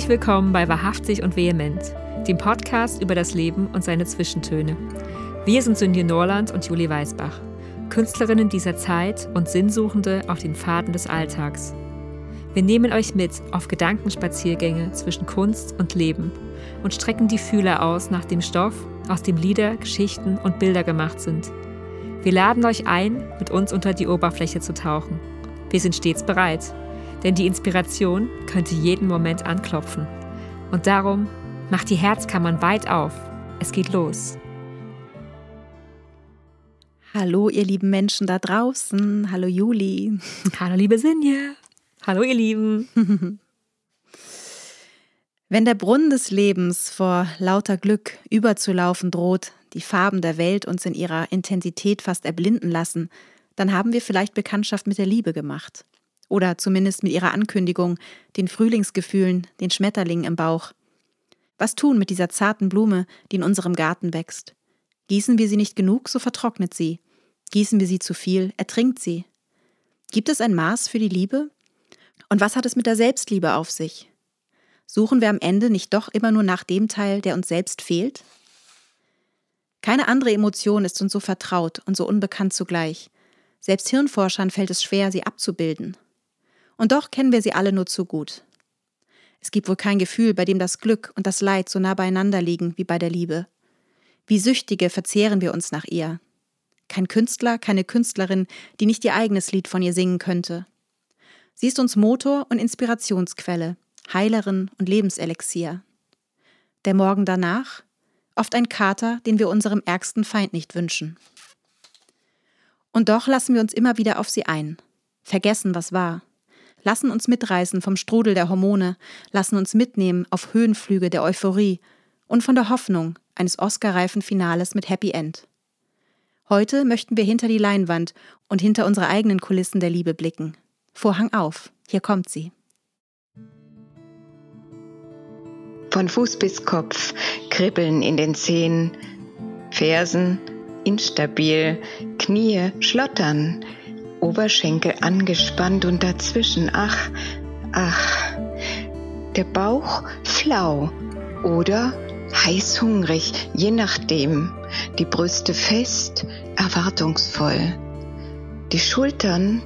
Herzlich willkommen bei Wahrhaftig und Vehement, dem Podcast über das Leben und seine Zwischentöne. Wir sind Sünje Norland und Julie Weisbach, Künstlerinnen dieser Zeit und Sinnsuchende auf den Pfaden des Alltags. Wir nehmen euch mit auf Gedankenspaziergänge zwischen Kunst und Leben und strecken die Fühler aus nach dem Stoff, aus dem Lieder, Geschichten und Bilder gemacht sind. Wir laden euch ein, mit uns unter die Oberfläche zu tauchen. Wir sind stets bereit, denn die Inspiration könnte jeden Moment anklopfen. Und darum macht die Herzkammern weit auf. Es geht los. Hallo, ihr lieben Menschen da draußen. Hallo, Juli. Hallo, liebe Sinje. Hallo, ihr Lieben. Wenn der Brunnen des Lebens vor lauter Glück überzulaufen droht, die Farben der Welt uns in ihrer Intensität fast erblinden lassen, dann haben wir vielleicht Bekanntschaft mit der Liebe gemacht. Oder zumindest mit ihrer Ankündigung, den Frühlingsgefühlen, den Schmetterlingen im Bauch. Was tun mit dieser zarten Blume, die in unserem Garten wächst? Gießen wir sie nicht genug, so vertrocknet sie. Gießen wir sie zu viel, ertrinkt sie. Gibt es ein Maß für die Liebe? Und was hat es mit der Selbstliebe auf sich? Suchen wir am Ende nicht doch immer nur nach dem Teil, der uns selbst fehlt? Keine andere Emotion ist uns so vertraut und so unbekannt zugleich. Selbst Hirnforschern fällt es schwer, sie abzubilden. Und doch kennen wir sie alle nur zu gut. Es gibt wohl kein Gefühl, bei dem das Glück und das Leid so nah beieinander liegen wie bei der Liebe. Wie Süchtige verzehren wir uns nach ihr. Kein Künstler, keine Künstlerin, die nicht ihr eigenes Lied von ihr singen könnte. Sie ist uns Motor und Inspirationsquelle, Heilerin und Lebenselixier. Der Morgen danach? Oft ein Kater, den wir unserem ärgsten Feind nicht wünschen. Und doch lassen wir uns immer wieder auf sie ein, vergessen, was war, lassen uns mitreißen vom Strudel der Hormone, lassen uns mitnehmen auf Höhenflüge der Euphorie und von der Hoffnung eines Oscar-reifen Finales mit Happy End. Heute möchten wir hinter die Leinwand und hinter unsere eigenen Kulissen der Liebe blicken. Vorhang auf, hier kommt sie. Von Fuß bis Kopf, Kribbeln in den Zehen, Fersen instabil, Knie schlottern, Oberschenkel angespannt und dazwischen, ach, ach, der Bauch flau oder heiß hungrig, je nachdem, die Brüste fest, erwartungsvoll, die Schultern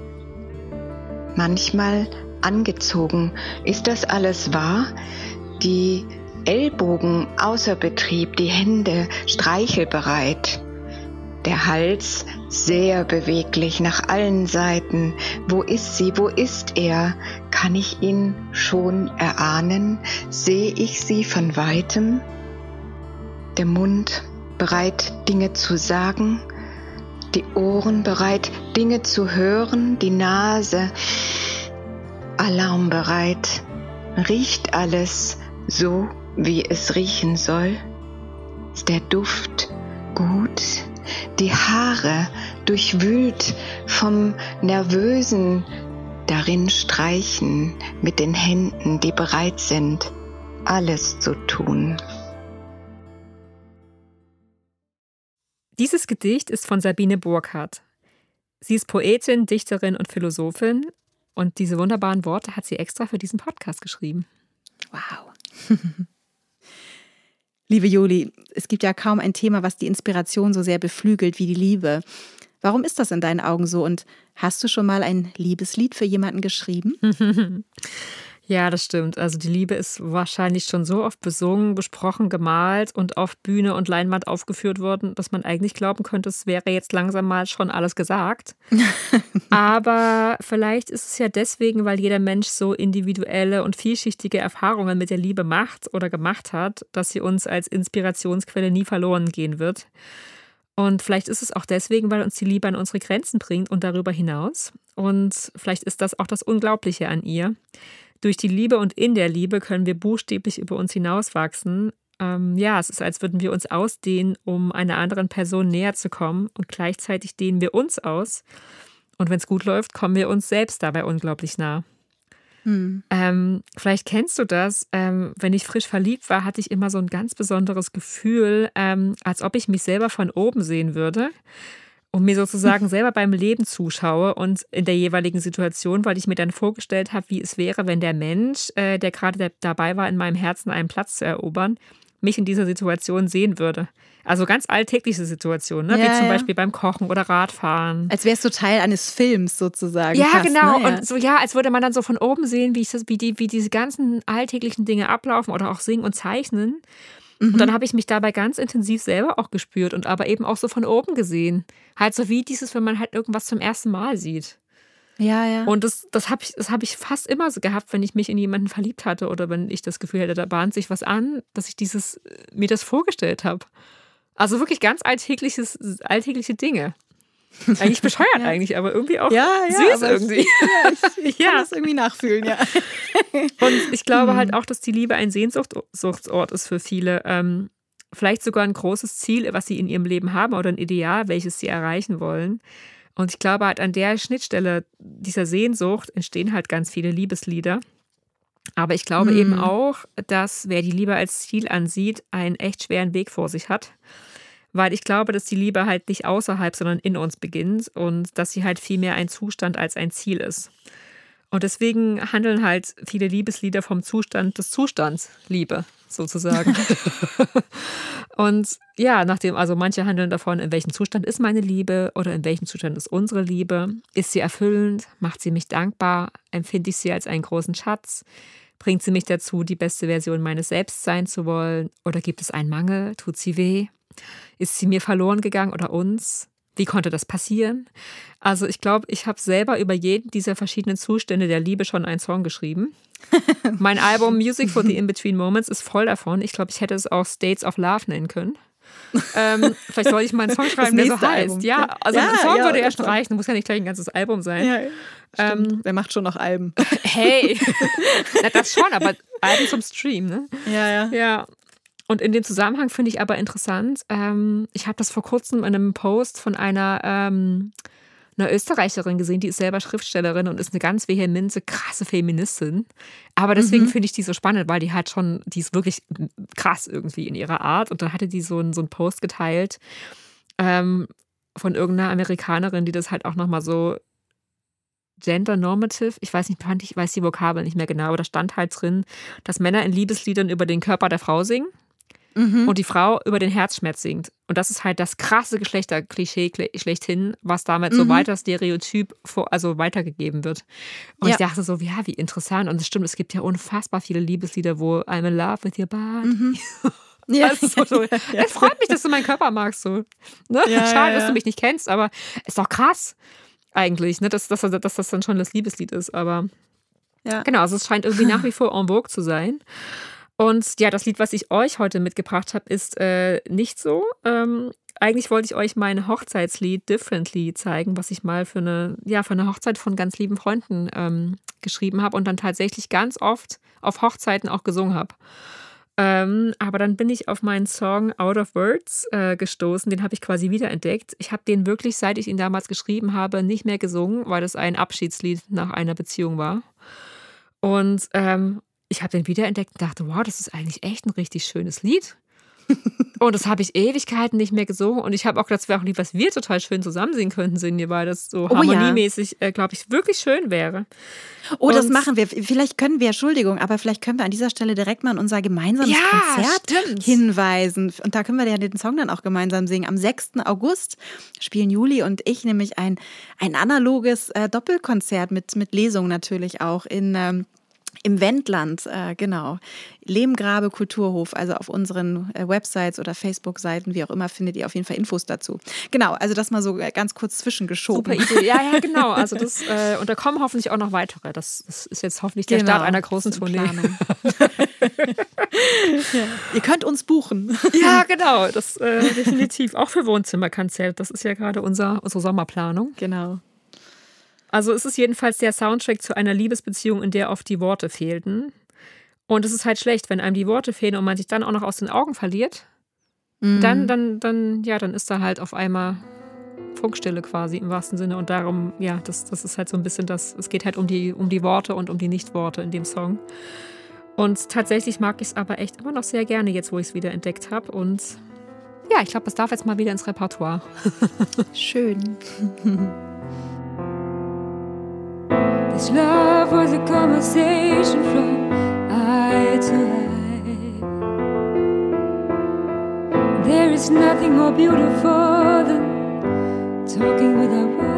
manchmal angezogen. Ist das alles wahr? Die Ellbogen außer Betrieb, die Hände streichelbereit der Hals sehr beweglich nach allen Seiten. Wo ist sie? Wo ist er? Kann ich ihn schon erahnen? Sehe ich sie von weitem? Der Mund bereit, Dinge zu sagen, die Ohren bereit, Dinge zu hören, die Nase alarmbereit. Riecht alles so, wie es riechen soll? Ist der Duft gut? Die Haare durchwühlt vom nervösen darin streichen mit den Händen, die bereit sind, alles zu tun. Dieses Gedicht ist von Sabine Burkhardt. Sie ist Poetin, Dichterin und Philosophin und diese wunderbaren Worte hat sie extra für diesen Podcast geschrieben. Wow. Liebe Juli, es gibt ja kaum ein Thema, was die Inspiration so sehr beflügelt wie die Liebe. Warum ist das in deinen Augen so? Und hast du schon mal ein Liebeslied für jemanden geschrieben? Ja, das stimmt. Also die Liebe ist wahrscheinlich schon so oft besungen, besprochen, gemalt und auf Bühne und Leinwand aufgeführt worden, dass man eigentlich glauben könnte, es wäre jetzt langsam mal schon alles gesagt. Aber vielleicht ist es ja deswegen, weil jeder Mensch so individuelle und vielschichtige Erfahrungen mit der Liebe macht oder gemacht hat, dass sie uns als Inspirationsquelle nie verloren gehen wird. Und vielleicht ist es auch deswegen, weil uns die Liebe an unsere Grenzen bringt und darüber hinaus. Und vielleicht ist das auch das Unglaubliche an ihr durch die Liebe und in der Liebe können wir buchstäblich über uns hinauswachsen. Ähm, ja, es ist, als würden wir uns ausdehnen, um einer anderen Person näher zu kommen und gleichzeitig dehnen wir uns aus. Und wenn es gut läuft, kommen wir uns selbst dabei unglaublich nah. Hm. Ähm, vielleicht kennst du das. Ähm, wenn ich frisch verliebt war, hatte ich immer so ein ganz besonderes Gefühl, ähm, als ob ich mich selber von oben sehen würde. Und mir sozusagen selber beim Leben zuschaue und in der jeweiligen Situation, weil ich mir dann vorgestellt habe, wie es wäre, wenn der Mensch, äh, der gerade dabei war, in meinem Herzen einen Platz zu erobern, mich in dieser Situation sehen würde. Also ganz alltägliche Situationen, ne? Ja, wie zum ja. Beispiel beim Kochen oder Radfahren. Als wärst du Teil eines Films sozusagen. Ja, fast, genau. Ne? Ja. Und so, ja, als würde man dann so von oben sehen, wie, ich das, wie, die, wie diese ganzen alltäglichen Dinge ablaufen oder auch singen und zeichnen. Und dann habe ich mich dabei ganz intensiv selber auch gespürt und aber eben auch so von oben gesehen. Halt so wie dieses, wenn man halt irgendwas zum ersten Mal sieht. ja, ja. Und das, das habe ich, das hab ich fast immer so gehabt, wenn ich mich in jemanden verliebt hatte oder wenn ich das Gefühl hatte, da bahnt sich was an, dass ich dieses, mir das vorgestellt habe. Also wirklich ganz alltägliches, alltägliche Dinge. Eigentlich bescheuert Ja. eigentlich, aber irgendwie auch Ja, ja, süß irgendwie. ja, ich, ich kann das irgendwie nachfühlen, ja. Und ich glaube Mhm. halt auch, dass die Liebe ein Sehnsuchtsort ist für viele. Ähm, vielleicht sogar ein großes Ziel, was sie in ihrem Leben haben oder ein Ideal, welches sie erreichen wollen. Und ich glaube halt an der Schnittstelle dieser Sehnsucht entstehen halt ganz viele Liebeslieder. Aber ich glaube Mhm. eben auch, dass wer die Liebe als Ziel ansieht, einen echt schweren Weg vor sich hat. Weil ich glaube, dass die Liebe halt nicht außerhalb, sondern in uns beginnt und dass sie halt viel mehr ein Zustand als ein Ziel ist. Und deswegen handeln halt viele Liebeslieder vom Zustand des Zustands Liebe, sozusagen. und ja, nachdem, also manche handeln davon, in welchem Zustand ist meine Liebe oder in welchem Zustand ist unsere Liebe? Ist sie erfüllend? Macht sie mich dankbar? Empfinde ich sie als einen großen Schatz? Bringt sie mich dazu, die beste Version meines Selbst sein zu wollen? Oder gibt es einen Mangel? Tut sie weh? Ist sie mir verloren gegangen oder uns? Wie konnte das passieren? Also ich glaube, ich habe selber über jeden dieser verschiedenen Zustände der Liebe schon einen Song geschrieben. mein Album Music for the In-Between Moments ist voll davon. Ich glaube, ich hätte es auch States of Love nennen können. ähm, vielleicht soll ich mal einen Song schreiben, der so heißt. Album. Ja, also Ja, ein Song ja, würde ja schon reichen. Muss ja nicht gleich ein ganzes Album sein. ja Ähm. Wer macht schon noch Alben? Hey, Na, das schon, aber Alben zum Stream, ne? Ja, ja. Ja. Und in dem Zusammenhang finde ich aber interessant, ähm, ich habe das vor kurzem in einem Post von einer, ähm, einer Österreicherin gesehen, die ist selber Schriftstellerin und ist eine ganz vehemente, krasse Feministin. Aber deswegen finde ich die so spannend, weil die halt schon, die ist wirklich krass irgendwie in ihrer Art. Und dann hatte die so einen, so einen Post geteilt ähm, von irgendeiner Amerikanerin, die das halt auch nochmal so gender normative, ich weiß nicht, fand ich weiß die Vokabel nicht mehr genau, aber da stand halt drin, dass Männer in Liebesliedern über den Körper der Frau singen Mhm. und die Frau über den Herzschmerz singt. Und das ist halt das krasse Geschlechterklischee schlechthin, was damit so Mhm. weiter stereotyp vor, also weitergegeben wird. Und Ja. ich dachte so, ja, wie interessant. Und es stimmt, es gibt ja unfassbar viele Liebeslieder, wo I'm in love with your body. Mhm. Ja, so, so. Es freut mich, dass du meinen Körper magst. So. Ne? Ja, Schade, dass du mich nicht kennst, aber ist doch krass eigentlich, ne? dass, dass, dass das dann schon das Liebeslied ist. Aber ja. Genau, also es scheint irgendwie nach wie vor en vogue zu sein. Und ja, das Lied, was ich euch heute mitgebracht habe, ist äh, nicht so. Ähm, eigentlich wollte ich euch mein Hochzeitslied Differently zeigen, was ich mal für eine, ja, für eine Hochzeit von ganz lieben Freunden ähm, geschrieben habe und dann tatsächlich ganz oft auf Hochzeiten auch gesungen habe. Ähm, aber dann bin ich auf meinen Song Out of Words äh, gestoßen. Den habe ich quasi wiederentdeckt. Ich habe den wirklich, seit ich ihn damals geschrieben habe, nicht mehr gesungen, weil das ein Abschiedslied nach einer Beziehung war. Und ähm, ich habe den wiederentdeckt und dachte, wow, das ist eigentlich echt ein richtig schönes Lied. und das habe ich Ewigkeiten nicht mehr gesungen. Und ich habe auch gedacht, es wäre auch ein Lied, was wir total schön zusammen singen könnten, singen wir, weil das so Oh ja. harmoniemäßig, äh, glaube ich, wirklich schön wäre. Oh, das Und- machen wir. Vielleicht können wir, Entschuldigung, aber vielleicht können wir an dieser Stelle direkt mal an unser gemeinsames Ja, Konzert stimmt. hinweisen. Und da können wir ja den Song dann auch gemeinsam singen. Am 6. August spielen Juli und ich nämlich ein, ein analoges äh, Doppelkonzert mit, mit Lesung natürlich auch in. Ähm, im Wendland, äh, genau. Lehmgrabe Kulturhof, also auf unseren äh, Websites oder Facebook-Seiten, wie auch immer, findet ihr auf jeden Fall Infos dazu. Genau, also das mal so äh, ganz kurz zwischengeschoben. Super Idee. Ja, ja, genau. Also das, äh, und da kommen hoffentlich auch noch weitere. Das, das ist jetzt hoffentlich der Start einer großen Genau, Tournee. Ja. Ihr könnt uns buchen. Ja, genau. Das äh, definitiv. Auch für Wohnzimmerkonzert. Das ist ja gerade unser, unsere Sommerplanung. Genau. Also es ist jedenfalls der Soundtrack zu einer Liebesbeziehung, in der oft die Worte fehlten. Und es ist halt schlecht, wenn einem die Worte fehlen und man sich dann auch noch aus den Augen verliert. Mhm. Dann, dann, dann, ja, dann ist da halt auf einmal Funkstille quasi im wahrsten Sinne. Und darum, ja, das, das ist halt so ein bisschen das, es geht halt um die, um die Worte und um die Nichtworte in dem Song. Und tatsächlich mag ich es aber echt immer noch sehr gerne, jetzt wo ich es wieder entdeckt habe. Und ja, ich glaube, das darf jetzt mal wieder ins Repertoire. Schön. This love was a conversation from eye to eye. There is nothing more beautiful than talking without words.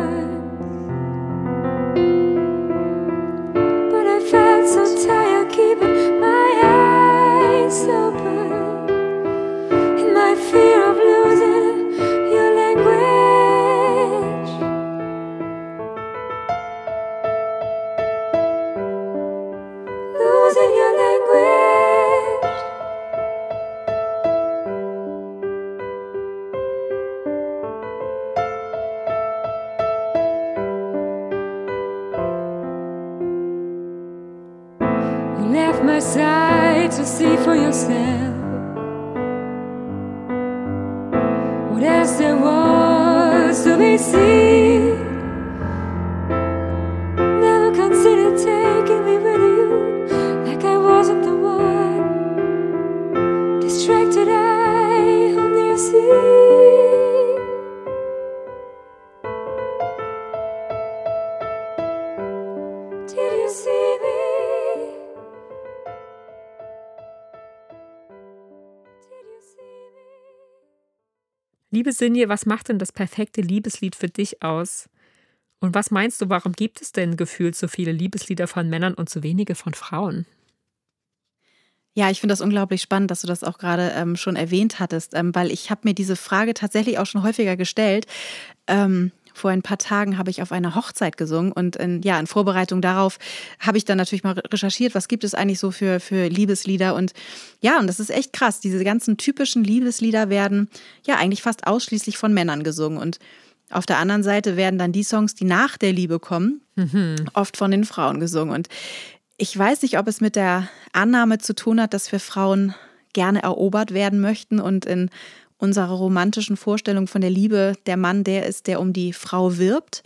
Liebe Sinje, was macht denn das perfekte Liebeslied für dich aus? Und was meinst du, warum gibt es denn gefühlt so viele Liebeslieder von Männern und so wenige von Frauen? Ja, ich finde das unglaublich spannend, dass du das auch gerade ähm, schon erwähnt hattest, ähm, weil ich habe mir diese Frage tatsächlich auch schon häufiger gestellt. Ähm, vor ein paar Tagen habe ich auf einer Hochzeit gesungen und in, ja, in Vorbereitung darauf habe ich dann natürlich mal recherchiert, was gibt es eigentlich so für, für Liebeslieder und ja, und das ist echt krass. Diese ganzen typischen Liebeslieder werden ja eigentlich fast ausschließlich von Männern gesungen und auf der anderen Seite werden dann die Songs, die nach der Liebe kommen, oft von den Frauen gesungen. Und ich weiß nicht, ob es mit der Annahme zu tun hat, dass wir Frauen gerne erobert werden möchten und in unserer romantischen Vorstellung von der Liebe der Mann der ist, der um die Frau wirbt.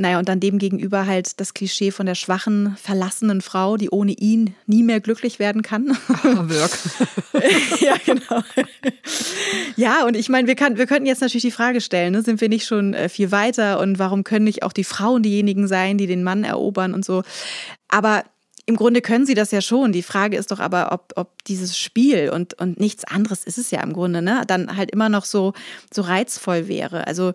Naja, und dann dem gegenüber halt das Klischee von der schwachen, verlassenen Frau, die ohne ihn nie mehr glücklich werden kann. Wirk. ja, genau. Ja, und ich meine, wir, kann, wir könnten jetzt natürlich die Frage stellen, ne? sind wir nicht schon äh, viel weiter und warum können nicht auch die Frauen diejenigen sein, die den Mann erobern und so. Aber im Grunde können sie das ja schon. Die Frage ist doch aber, ob, ob dieses Spiel und, und nichts anderes ist es ja im Grunde, ne, dann halt immer noch so, so reizvoll wäre. Also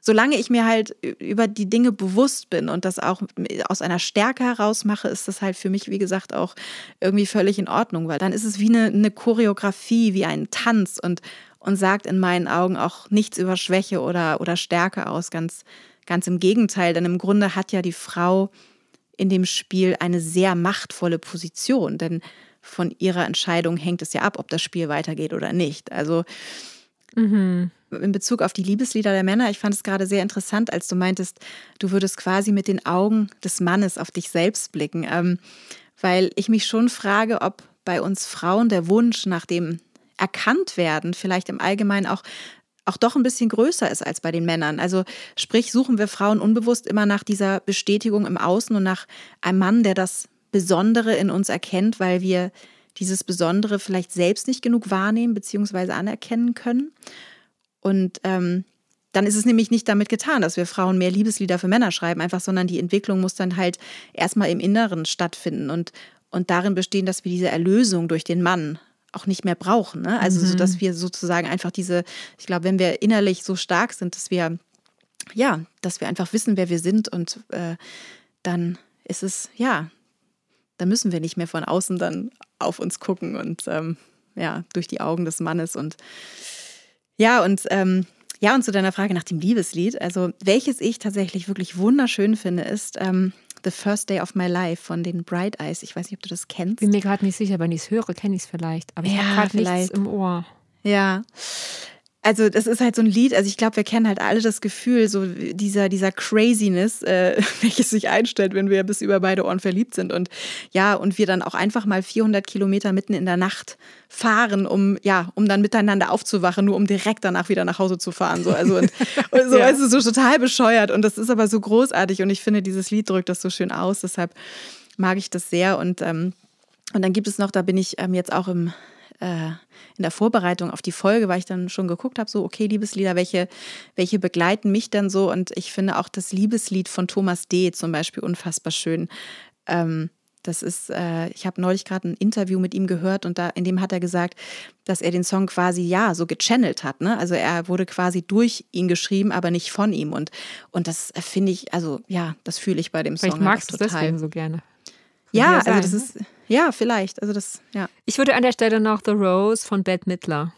solange ich mir halt über die Dinge bewusst bin und das auch aus einer Stärke heraus mache, ist das halt für mich, wie gesagt, auch irgendwie völlig in Ordnung, weil dann ist es wie eine, eine Choreografie, wie ein Tanz und, und sagt in meinen Augen auch nichts über Schwäche oder, oder Stärke aus. Ganz, ganz im Gegenteil, denn im Grunde hat ja die Frau in dem Spiel eine sehr machtvolle Position, denn von ihrer Entscheidung hängt es ja ab, ob das Spiel weitergeht oder nicht. Also in Bezug auf die Liebeslieder der Männer, ich fand es gerade sehr interessant, als du meintest, du würdest quasi mit den Augen des Mannes auf dich selbst blicken, ähm, weil ich mich schon frage, ob bei uns Frauen der Wunsch nach dem erkannt werden vielleicht im Allgemeinen auch auch doch ein bisschen größer ist als bei den Männern. Also sprich, suchen wir Frauen unbewusst immer nach dieser Bestätigung im Außen und nach einem Mann, der das Besondere in uns erkennt, weil wir dieses Besondere vielleicht selbst nicht genug wahrnehmen bzw. anerkennen können. Und ähm, dann ist es nämlich nicht damit getan, dass wir Frauen mehr Liebeslieder für Männer schreiben, einfach, sondern die Entwicklung muss dann halt erstmal im Inneren stattfinden und, und darin bestehen, dass wir diese Erlösung durch den Mann auch nicht mehr brauchen. Ne? Also, Mhm. so dass wir sozusagen einfach diese, ich glaube, wenn wir innerlich so stark sind, dass wir, ja, dass wir einfach wissen, wer wir sind und äh, dann ist es, ja, da müssen wir nicht mehr von außen dann auf uns gucken und ähm, ja, durch die Augen des Mannes und ja, und ähm, ja, und zu deiner Frage nach dem Liebeslied, also welches ich tatsächlich wirklich wunderschön finde, ist ähm, The First Day of My Life von den Bright Eyes. Ich weiß nicht, ob du das kennst. Bin mir gerade nicht sicher, wenn ich es höre, kenne ich es vielleicht. Aber ich Ja, habe gerade nichts im Ohr. Ja. Also das ist halt so ein Lied, also ich glaube, wir kennen halt alle das Gefühl, so dieser, dieser Craziness, äh, welches sich einstellt, wenn wir bis über beide Ohren verliebt sind. Und ja, und wir dann auch einfach mal 400 Kilometer mitten in der Nacht fahren, um, ja, um dann miteinander aufzuwachen, nur um direkt danach wieder nach Hause zu fahren. So, also und, und so, Ja. also so total bescheuert. Und das ist aber so großartig und ich finde, dieses Lied drückt das so schön aus. Deshalb mag ich das sehr. Und, ähm, und dann gibt es noch, da bin ich ähm, jetzt auch im äh, in der Vorbereitung auf die Folge, weil ich dann schon geguckt habe, so, okay, Liebeslieder, welche, welche begleiten mich dann so? Und ich finde auch das Liebeslied von Thomas D. zum Beispiel unfassbar schön. Ähm, das ist, äh, ich habe neulich gerade ein Interview mit ihm gehört und da, in dem hat er gesagt, dass er den Song quasi ja so gechannelt hat. Ne? Also er wurde quasi durch ihn geschrieben, aber nicht von ihm. Und, und das finde ich, also ja, das fühle ich bei dem Vielleicht Song. magst du deswegen so gerne. Ja, also das ist, ja, vielleicht. Also das, ja. Ich würde an der Stelle noch The Rose von Bette Midler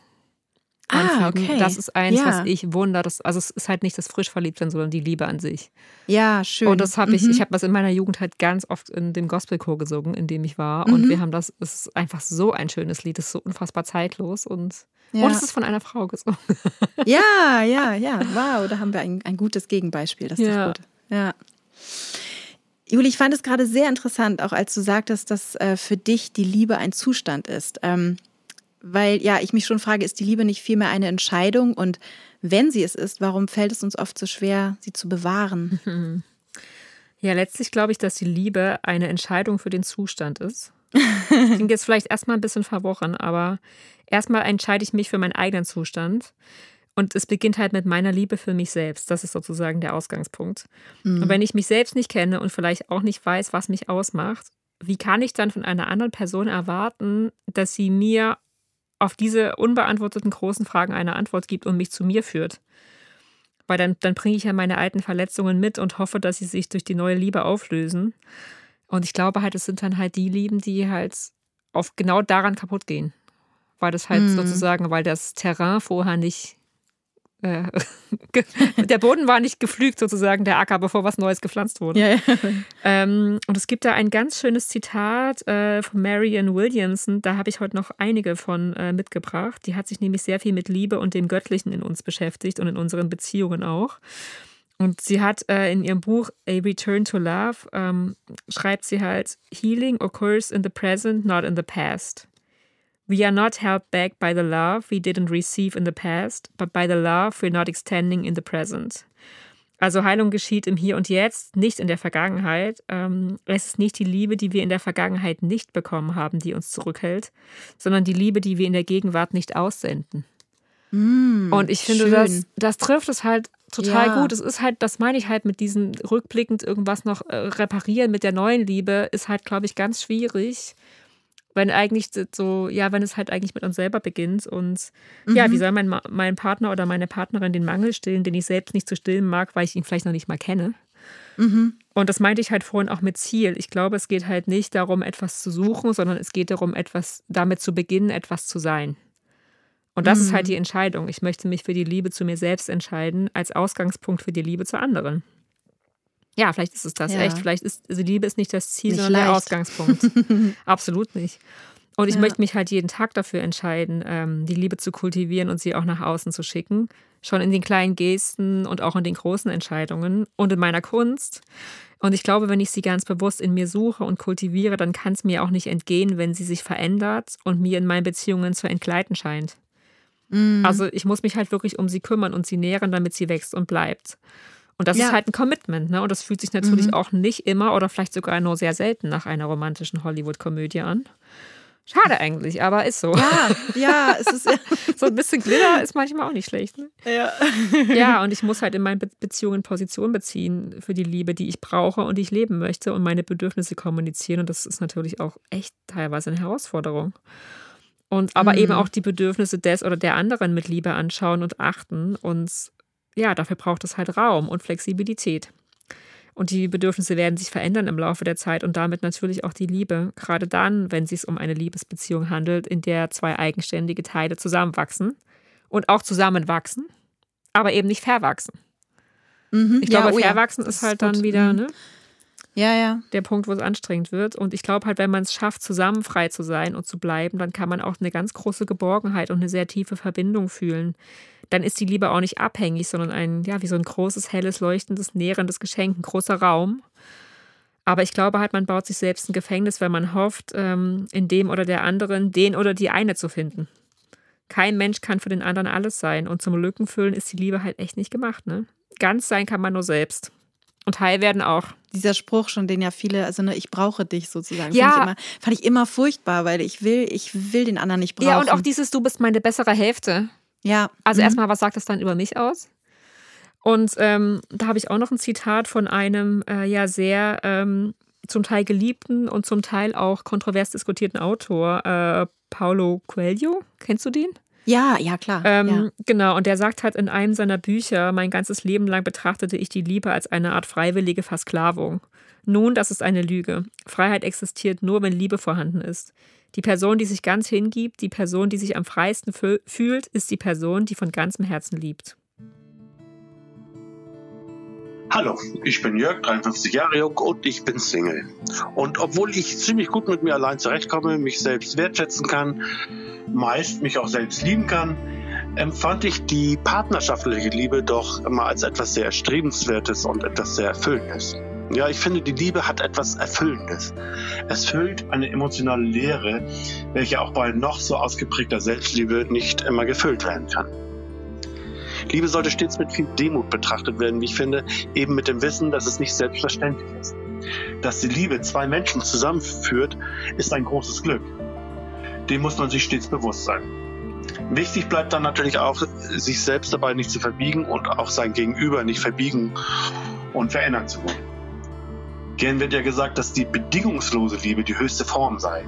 Ah, anfügen. okay. Das ist eins, Ja. was ich wundere. Das, also es ist halt nicht das frisch Verliebtsein, sondern die Liebe an sich. Ja, schön. Und das habe ich, Mhm. ich habe das in meiner Jugend halt ganz oft in dem Gospelchor gesungen, in dem ich war. Und Mhm. wir haben das, es ist einfach so ein schönes Lied, es ist so unfassbar zeitlos und, Ja. und es ist von einer Frau gesungen. Ja, ja, ja. Wow, da haben wir ein, ein gutes Gegenbeispiel. Das ist Ja. gut. Ja. Juli, ich fand es gerade sehr interessant, auch als du sagtest, dass äh, für dich die Liebe ein Zustand ist. Ähm, weil ja, ich mich schon frage, ist die Liebe nicht vielmehr eine Entscheidung? Und wenn sie es ist, warum fällt es uns oft so schwer, sie zu bewahren? Ja, letztlich glaube ich, dass die Liebe eine Entscheidung für den Zustand ist. Klingt jetzt vielleicht erstmal ein bisschen verworren, aber erstmal entscheide ich mich für meinen eigenen Zustand. Und es beginnt halt mit meiner Liebe für mich selbst. Das ist sozusagen der Ausgangspunkt. Und wenn ich mich selbst nicht kenne und vielleicht auch nicht weiß, was mich ausmacht, wie kann ich dann von einer anderen Person erwarten, dass sie mir auf diese unbeantworteten großen Fragen eine Antwort gibt und mich zu mir führt? Weil dann, dann bringe ich ja meine alten Verletzungen mit und hoffe, dass sie sich durch die neue Liebe auflösen. Und ich glaube halt, es sind dann halt die Lieben, die halt auf genau daran kaputt gehen. Weil das halt Mhm. sozusagen, weil das Terrain vorher nicht. Äh, der Boden war nicht geflügt, sozusagen, der Acker, bevor was Neues gepflanzt wurde. Ja, ja. Ähm, und es gibt da ein ganz schönes Zitat äh, von Marianne Williamson. Da habe ich heute noch einige von äh, mitgebracht. Die hat sich nämlich sehr viel mit Liebe und dem Göttlichen in uns beschäftigt und in unseren Beziehungen auch. Und sie hat äh, in ihrem Buch A Return to Love, ähm, schreibt sie halt, Healing occurs in the present, not in the past. We are not held back by the love we didn't receive in the past, but by the love we're not extending in the present. Also Heilung geschieht im Hier und Jetzt, nicht in der Vergangenheit. Ähm, es ist nicht die Liebe, die wir in der Vergangenheit nicht bekommen haben, die uns zurückhält, sondern die Liebe, die wir in der Gegenwart nicht aussenden. und ich finde, schön. das, das trifft es halt total Ja. gut. Es ist halt, das meine ich halt mit diesem rückblickend irgendwas noch äh, reparieren mit der neuen Liebe, ist halt, glaube ich, ganz schwierig. Wenn eigentlich so, ja, wenn es halt eigentlich mit uns selber beginnt und ja, wie soll mein, mein Partner oder meine Partnerin den Mangel stillen, den ich selbst nicht zu stillen mag, weil ich ihn vielleicht noch nicht mal kenne. Und das meinte ich halt vorhin auch mit Ziel. Ich glaube, es geht halt nicht darum, etwas zu suchen, sondern es geht darum, etwas damit zu beginnen, etwas zu sein. Und das ist halt die Entscheidung. Ich möchte mich für die Liebe zu mir selbst entscheiden, als Ausgangspunkt für die Liebe zu anderen. Ja, vielleicht ist es das Ja. echt. Vielleicht ist also Liebe ist nicht das Ziel, Nicht sondern der leicht. Ausgangspunkt. Absolut nicht. Und ich Ja. möchte mich halt jeden Tag dafür entscheiden, ähm, die Liebe zu kultivieren und sie auch nach außen zu schicken. Schon in den kleinen Gesten und auch in den großen Entscheidungen und in meiner Kunst. Und ich glaube, wenn ich sie ganz bewusst in mir suche und kultiviere, dann kann es mir auch nicht entgehen, wenn sie sich verändert und mir in meinen Beziehungen zu entgleiten scheint. Also ich muss mich halt wirklich um sie kümmern und sie nähren, damit sie wächst und bleibt. Und das Ja. ist halt ein Commitment, ne? Und das fühlt sich natürlich auch nicht immer oder vielleicht sogar nur sehr selten nach einer romantischen Hollywood-Komödie an. Schade eigentlich, aber ist so. Ja, ja, es ist ja. So ein bisschen Glitter ist manchmal auch nicht schlecht. Ne? ja. Ja, und ich muss halt in meinen Be Beziehungen Position beziehen für die Liebe, die ich brauche und die ich leben möchte und meine Bedürfnisse kommunizieren. Und das ist natürlich auch echt teilweise eine Herausforderung. Und aber eben auch die Bedürfnisse des oder der anderen mit Liebe anschauen und achten. Und ja, dafür braucht es halt Raum und Flexibilität. Und die Bedürfnisse werden sich verändern im Laufe der Zeit und damit natürlich auch die Liebe. Gerade dann, wenn es sich um eine Liebesbeziehung handelt, in der zwei eigenständige Teile zusammenwachsen und auch zusammenwachsen, aber eben nicht verwachsen. Mhm. Ich ja, glaube, oh ja, verwachsen das ist halt dann gut. wieder Mhm. ne, Ja, ja. der Punkt, wo es anstrengend wird. Und ich glaube halt, wenn man es schafft, zusammen frei zu sein und zu bleiben, dann kann man auch eine ganz große Geborgenheit und eine sehr tiefe Verbindung fühlen. Dann ist die Liebe auch nicht abhängig, sondern ein, ja, wie so ein großes, helles, leuchtendes, nährendes Geschenk, ein großer Raum. Aber ich glaube halt, man baut sich selbst ein Gefängnis, wenn man hofft, ähm, in dem oder der anderen den oder die eine zu finden. Kein Mensch kann für den anderen alles sein. Und zum Lückenfüllen ist die Liebe halt echt nicht gemacht, ne? Ganz sein kann man nur selbst. Und high werden auch. Dieser Spruch schon, den ja viele, also ne, ich brauche dich sozusagen, Ja. fand, ich immer, fand ich immer furchtbar, weil ich will, ich will den anderen nicht brauchen. Ja, und auch dieses, du bist meine bessere Hälfte. Ja, Also mhm. erstmal, was sagt das dann über mich aus? Und ähm, da habe ich auch noch ein Zitat von einem äh, ja sehr ähm, zum Teil geliebten und zum Teil auch kontrovers diskutierten Autor, äh, Paulo Coelho. Kennst du den? Ja, ja, klar. Ähm, ja. Genau, und der sagt halt in einem seiner Bücher, mein ganzes Leben lang betrachtete ich die Liebe als eine Art freiwillige Versklavung. Nun, das ist eine Lüge. Freiheit existiert nur, wenn Liebe vorhanden ist. Die Person, die sich ganz hingibt, die Person, die sich am freisten fü- fühlt, ist die Person, die von ganzem Herzen liebt. Hallo, ich bin Jörg, 53 Jahre jung und ich bin Single. Und obwohl ich ziemlich gut mit mir allein zurechtkomme, mich selbst wertschätzen kann, meist mich auch selbst lieben kann, empfand ich die partnerschaftliche Liebe doch immer als etwas sehr Erstrebenswertes und etwas sehr Erfüllendes. Ja, ich finde, die Liebe hat etwas Erfüllendes. Es füllt eine emotionale Leere, welche auch bei noch so ausgeprägter Selbstliebe nicht immer gefüllt werden kann. Liebe sollte stets mit viel Demut betrachtet werden, wie ich finde, eben mit dem Wissen, dass es nicht selbstverständlich ist. Dass die Liebe zwei Menschen zusammenführt, ist ein großes Glück. Dem muss man sich stets bewusst sein. Wichtig bleibt dann natürlich auch, sich selbst dabei nicht zu verbiegen und auch sein Gegenüber nicht verbiegen und verändern zu wollen. Gern wird ja gesagt, dass die bedingungslose Liebe die höchste Form sei.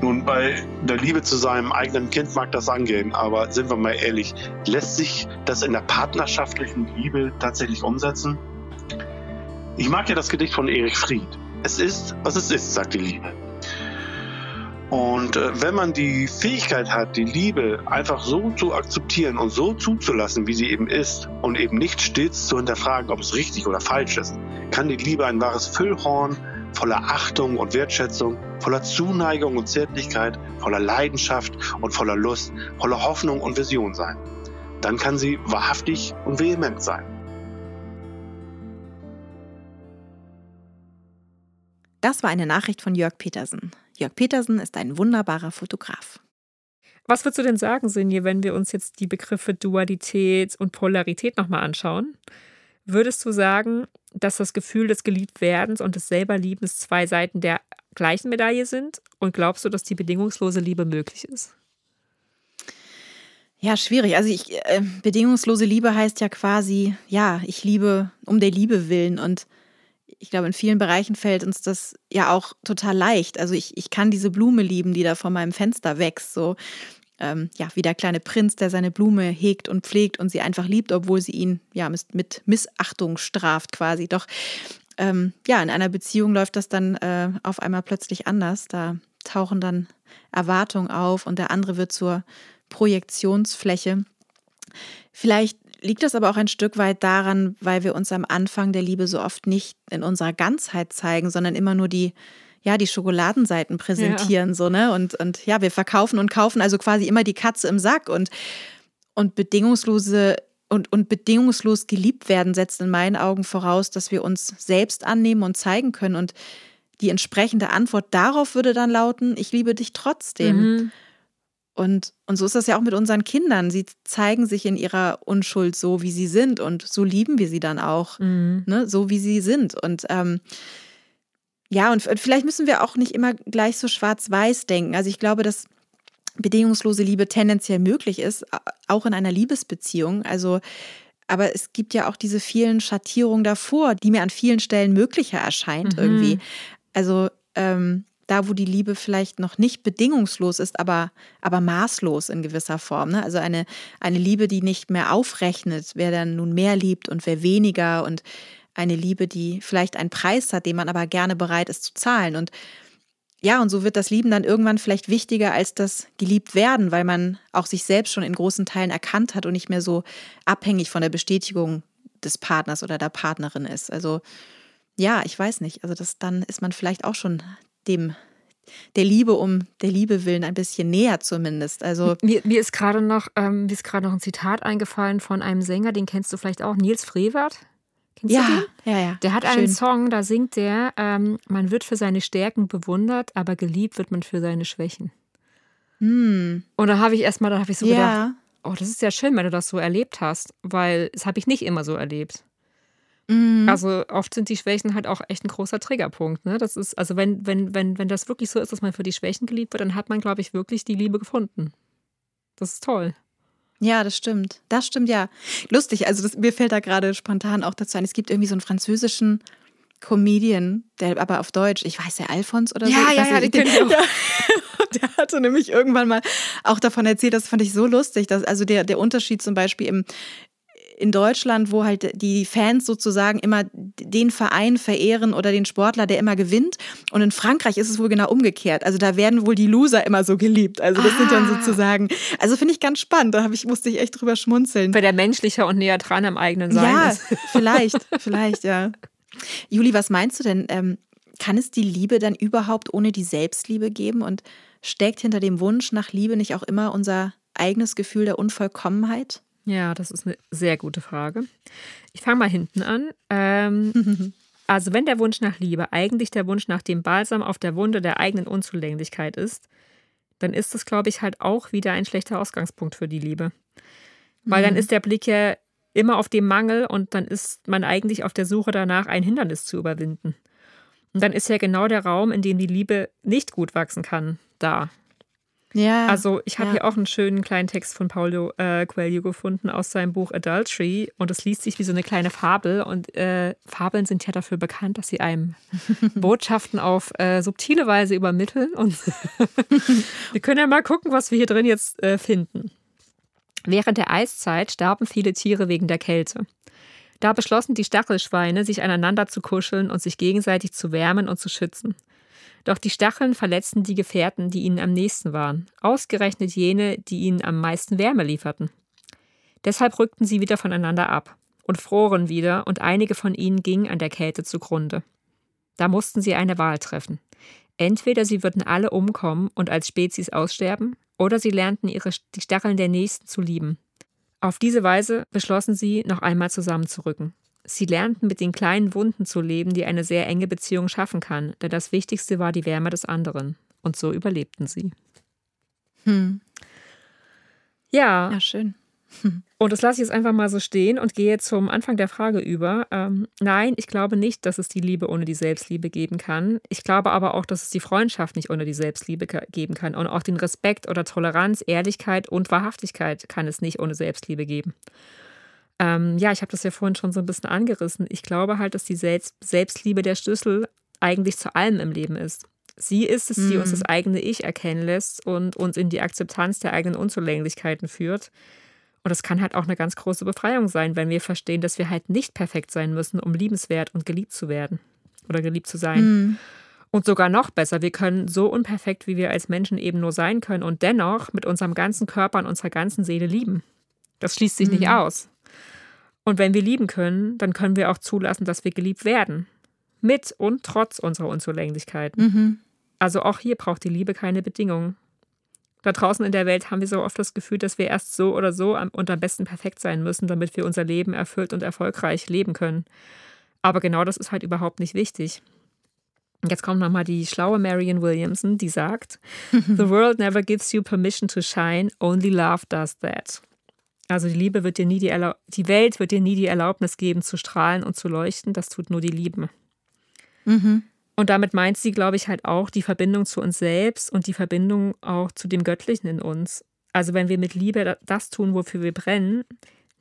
Nun, bei der Liebe zu seinem eigenen Kind mag das angehen, aber sind wir mal ehrlich, lässt sich das in der partnerschaftlichen Liebe tatsächlich umsetzen? Ich mag ja das Gedicht von Erich Fried. Es ist, was es ist, sagt die Liebe. Und äh, wenn man die Fähigkeit hat, die Liebe einfach so zu akzeptieren und so zuzulassen, wie sie eben ist, und eben nicht stets zu hinterfragen, ob es richtig oder falsch ist, kann die Liebe ein wahres Füllhorn voller Achtung und Wertschätzung, voller Zuneigung und Zärtlichkeit, voller Leidenschaft und voller Lust, voller Hoffnung und Vision sein. Dann kann sie wahrhaftig und vehement sein. Das war eine Nachricht von Jörg Petersen. Jörg Petersen ist ein wunderbarer Fotograf. Was würdest du denn sagen, Sinje, wenn wir uns jetzt die Begriffe Dualität und Polarität nochmal anschauen? Würdest du sagen, dass das Gefühl des Geliebtwerdens und des Selberliebens zwei Seiten der gleichen Medaille sind? Und glaubst du, dass die bedingungslose Liebe möglich ist? Ja, schwierig. Also ich, äh, bedingungslose Liebe heißt ja quasi, ja, ich liebe um der Liebe willen. Und ich glaube, in vielen Bereichen fällt uns das ja auch total leicht. Also ich, ich kann diese Blume lieben, die da vor meinem Fenster wächst. So, ähm, ja, wie der kleine Prinz, der seine Blume hegt und pflegt und sie einfach liebt, obwohl sie ihn ja mit, Missachtung straft quasi. Doch ähm, ja, in einer Beziehung läuft das dann äh, auf einmal plötzlich anders. Da tauchen dann Erwartungen auf und der andere wird zur Projektionsfläche. Vielleicht liegt das aber auch ein Stück weit daran, weil wir uns am Anfang der Liebe so oft nicht in unserer Ganzheit zeigen, sondern immer nur die, ja, die Schokoladenseiten präsentieren, ja. so, ne? Und, und ja, wir verkaufen und kaufen also quasi immer die Katze im Sack und, und bedingungslose und, und bedingungslos geliebt werden setzt in meinen Augen voraus, dass wir uns selbst annehmen und zeigen können. Und die entsprechende Antwort darauf würde dann lauten, ich liebe dich trotzdem. Mhm. Und, und so ist das ja auch mit unseren Kindern. Sie zeigen sich in ihrer Unschuld so, wie sie sind. Und so lieben wir sie dann auch, mhm. ne, so wie sie sind. Und ähm, ja, und vielleicht müssen wir auch nicht immer gleich so schwarz-weiß denken. Also ich glaube, dass bedingungslose Liebe tendenziell möglich ist, auch in einer Liebesbeziehung. Also, aber es gibt ja auch diese vielen Schattierungen davor, die mir an vielen Stellen möglicher erscheint mhm. irgendwie. Also ähm, da, wo die Liebe vielleicht noch nicht bedingungslos ist, aber, aber maßlos in gewisser Form. Ne? Also eine, eine Liebe, die nicht mehr aufrechnet, wer dann nun mehr liebt und wer weniger und eine Liebe, die vielleicht einen Preis hat, den man aber gerne bereit ist zu zahlen. Und ja, und so wird das Lieben dann irgendwann vielleicht wichtiger als das geliebt werden, weil man auch sich selbst schon in großen Teilen erkannt hat und nicht mehr so abhängig von der Bestätigung des Partners oder der Partnerin ist. Also ja, ich weiß nicht. Also das, dann ist man vielleicht auch schon dem der Liebe um der Liebe willen ein bisschen näher zumindest. Also mir, mir ist gerade noch, ähm, mir ist gerade noch ein Zitat eingefallen von einem Sänger, den kennst du vielleicht auch, Nils Frevert. Kennst ja, du den? ja, ja. Der hat Schön. einen Song, da singt der, ähm, man wird für seine Stärken bewundert, aber geliebt wird man für seine Schwächen. Hm. Und da habe ich erstmal, da habe ich so ja. gedacht, oh, das ist ja schön, wenn du das so erlebt hast, weil das habe ich nicht immer so erlebt. Mhm. Also oft sind die Schwächen halt auch echt ein großer Triggerpunkt. Ne? Das ist, also wenn, wenn, wenn, wenn das wirklich so ist, dass man für die Schwächen geliebt wird, dann hat man, glaube ich, wirklich die Liebe gefunden. Das ist toll. Ja, das stimmt. Das stimmt, ja. Lustig, also das, mir fällt da gerade spontan auch dazu ein, es gibt irgendwie so einen französischen Comedian, der aber auf Deutsch, ich weiß der Alfons oder so. Ja, ja, ja, den auch. Der, der hatte nämlich irgendwann mal auch davon erzählt, das fand ich so lustig, dass also der, der Unterschied zum Beispiel im, in Deutschland, wo halt die Fans sozusagen immer den Verein verehren oder den Sportler, der immer gewinnt. Und in Frankreich ist es wohl genau umgekehrt. Also da werden wohl die Loser immer so geliebt. Also das sind dann Ah. sozusagen, also finde ich ganz spannend. Da ich, musste ich echt drüber schmunzeln. Weil der menschlicher und näher dran am eigenen Sein ja, ist. vielleicht, vielleicht, ja. Juli, was meinst du denn? Ähm, kann es die Liebe dann überhaupt ohne die Selbstliebe geben? Und steckt hinter dem Wunsch nach Liebe nicht auch immer unser eigenes Gefühl der Unvollkommenheit? Ja, das ist eine sehr gute Frage. Ich fange mal hinten an. Ähm, also wenn der Wunsch nach Liebe eigentlich der Wunsch nach dem Balsam auf der Wunde der eigenen Unzulänglichkeit ist, dann ist das, glaube ich, halt auch wieder ein schlechter Ausgangspunkt für die Liebe. Weil dann ist der Blick ja immer auf dem Mangel und dann ist man eigentlich auf der Suche danach, ein Hindernis zu überwinden. Und dann ist ja genau der Raum, in dem die Liebe nicht gut wachsen kann, da. Ja. Also ich habe ja. hier auch einen schönen kleinen Text von Paulo äh, Coelho gefunden aus seinem Buch Adultery und es liest sich wie so eine kleine Fabel und äh, Fabeln sind ja dafür bekannt, dass sie einem Botschaften auf äh, subtile Weise übermitteln und wir können ja mal gucken, was wir hier drin jetzt äh, finden. Während der Eiszeit starben viele Tiere wegen der Kälte. Da beschlossen die Stachelschweine, sich aneinander zu kuscheln und sich gegenseitig zu wärmen und zu schützen. Doch die Stacheln verletzten die Gefährten, die ihnen am nächsten waren, ausgerechnet jene, die ihnen am meisten Wärme lieferten. Deshalb rückten sie wieder voneinander ab und froren wieder, und einige von ihnen gingen an der Kälte zugrunde. Da mussten sie eine Wahl treffen. Entweder sie würden alle umkommen und als Spezies aussterben, oder sie lernten ihre, die Stacheln der Nächsten zu lieben. Auf diese Weise beschlossen sie, noch einmal zusammenzurücken. Sie lernten mit den kleinen Wunden zu leben, die eine sehr enge Beziehung schaffen kann, denn das Wichtigste war die Wärme des anderen. Und so überlebten sie. Hm. Ja, Ja, schön. und das lasse ich jetzt einfach mal so stehen und gehe zum Anfang der Frage über. Ähm, nein, ich glaube nicht, dass es die Liebe ohne die Selbstliebe geben kann. Ich glaube aber auch, dass es die Freundschaft nicht ohne die Selbstliebe geben kann. Und auch den Respekt oder Toleranz, Ehrlichkeit und Wahrhaftigkeit kann es nicht ohne Selbstliebe geben. Ähm, ja, ich habe das ja vorhin schon so ein bisschen angerissen. Ich glaube halt, dass die Selbst Selbstliebe der Schlüssel eigentlich zu allem im Leben ist. Sie ist es, die uns das eigene Ich erkennen lässt und uns in die Akzeptanz der eigenen Unzulänglichkeiten führt. Und das kann halt auch eine ganz große Befreiung sein, wenn wir verstehen, dass wir halt nicht perfekt sein müssen, um liebenswert und geliebt zu werden oder geliebt zu sein. Hm. Und sogar noch besser, wir können so unperfekt, wie wir als Menschen eben nur sein können und dennoch mit unserem ganzen Körper und unserer ganzen Seele lieben. Das schließt sich nicht aus. Und wenn wir lieben können, dann können wir auch zulassen, dass wir geliebt werden. Mit und trotz unserer Unzulänglichkeiten. Mhm. Also auch hier braucht die Liebe keine Bedingungen. Da draußen in der Welt haben wir so oft das Gefühl, dass wir erst so oder so am, und am besten perfekt sein müssen, damit wir unser Leben erfüllt und erfolgreich leben können. Aber genau das ist halt überhaupt nicht wichtig. Und Jetzt kommt nochmal die schlaue Marion Williamson, die sagt, The world never gives you permission to shine, only love does that. Also die Liebe wird dir nie die, Erlaub die Welt wird dir nie die Erlaubnis geben, zu strahlen und zu leuchten, das tut nur die Liebe. Mhm. Und damit meint sie, glaube ich, halt auch die Verbindung zu uns selbst und die Verbindung auch zu dem Göttlichen in uns. Also wenn wir mit Liebe da- das tun, wofür wir brennen,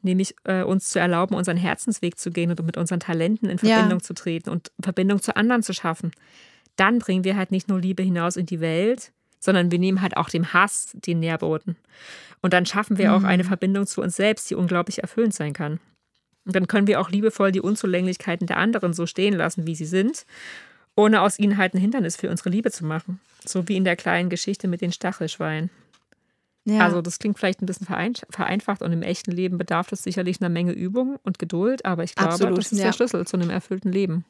nämlich äh, uns zu erlauben, unseren Herzensweg zu gehen und mit unseren Talenten in Ja. Verbindung zu treten und Verbindung zu anderen zu schaffen, dann bringen wir halt nicht nur Liebe hinaus in die Welt, sondern wir nehmen halt auch dem Hass den Nährboden. Und dann schaffen wir auch eine Verbindung zu uns selbst, die unglaublich erfüllend sein kann. Und dann können wir auch liebevoll die Unzulänglichkeiten der anderen so stehen lassen, wie sie sind, ohne aus ihnen halt ein Hindernis für unsere Liebe zu machen. So wie in der kleinen Geschichte mit den Stachelschweinen. Ja. Also das klingt vielleicht ein bisschen verein- vereinfacht und im echten Leben bedarf es sicherlich einer Menge Übung und Geduld, aber ich glaube, Absolut, das ist ja. der Schlüssel zu einem erfüllten Leben.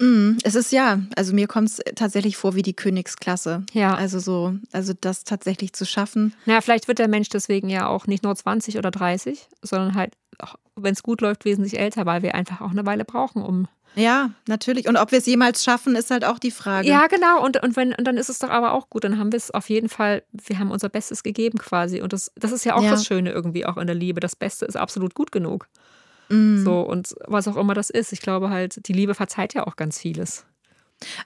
Mm, Es ist ja, also mir kommt es tatsächlich vor wie die Königsklasse. Ja. Also so, also das tatsächlich zu schaffen. Naja, vielleicht wird der Mensch deswegen ja auch nicht nur 20 oder 30, sondern halt, wenn es gut läuft, wesentlich älter, weil wir einfach auch eine Weile brauchen, um Ja, natürlich. Und ob wir es jemals schaffen, ist halt auch die Frage. Ja, genau. Und, und, wenn, und dann ist es doch aber auch gut. Dann haben wir es auf jeden Fall, wir haben unser Bestes gegeben quasi. Und das, das ist ja auch Ja. das Schöne irgendwie auch in der Liebe. Das Beste ist absolut gut genug. Mhm. So, und was auch immer das ist. Ich glaube halt, die Liebe verzeiht ja auch ganz vieles.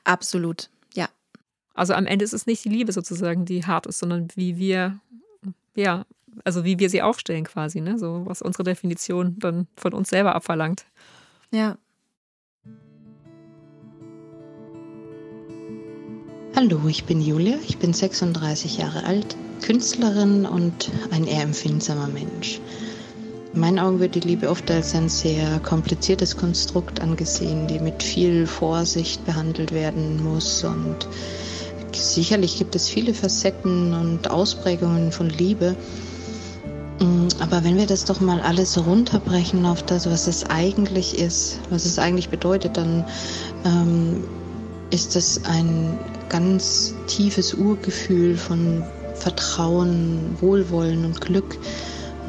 Absolut, ja. Also am Ende ist es nicht die Liebe sozusagen, die hart ist, sondern wie wir, ja, also wie wir sie aufstellen quasi, ne? So, was unsere Definition dann von uns selber abverlangt. Ja. Hallo, ich bin Julia, ich bin 36 Jahre alt, Künstlerin und ein eher empfindsamer Mensch. In meinen Augen wird die Liebe oft als ein sehr kompliziertes Konstrukt angesehen, die mit viel Vorsicht behandelt werden muss. Und sicherlich gibt es viele Facetten und Ausprägungen von Liebe. Mm, aber wenn wir das doch mal alles runterbrechen auf das, was es eigentlich ist, was es eigentlich bedeutet, dann ähm, ist das ein ganz tiefes Urgefühl von Vertrauen, Wohlwollen und Glück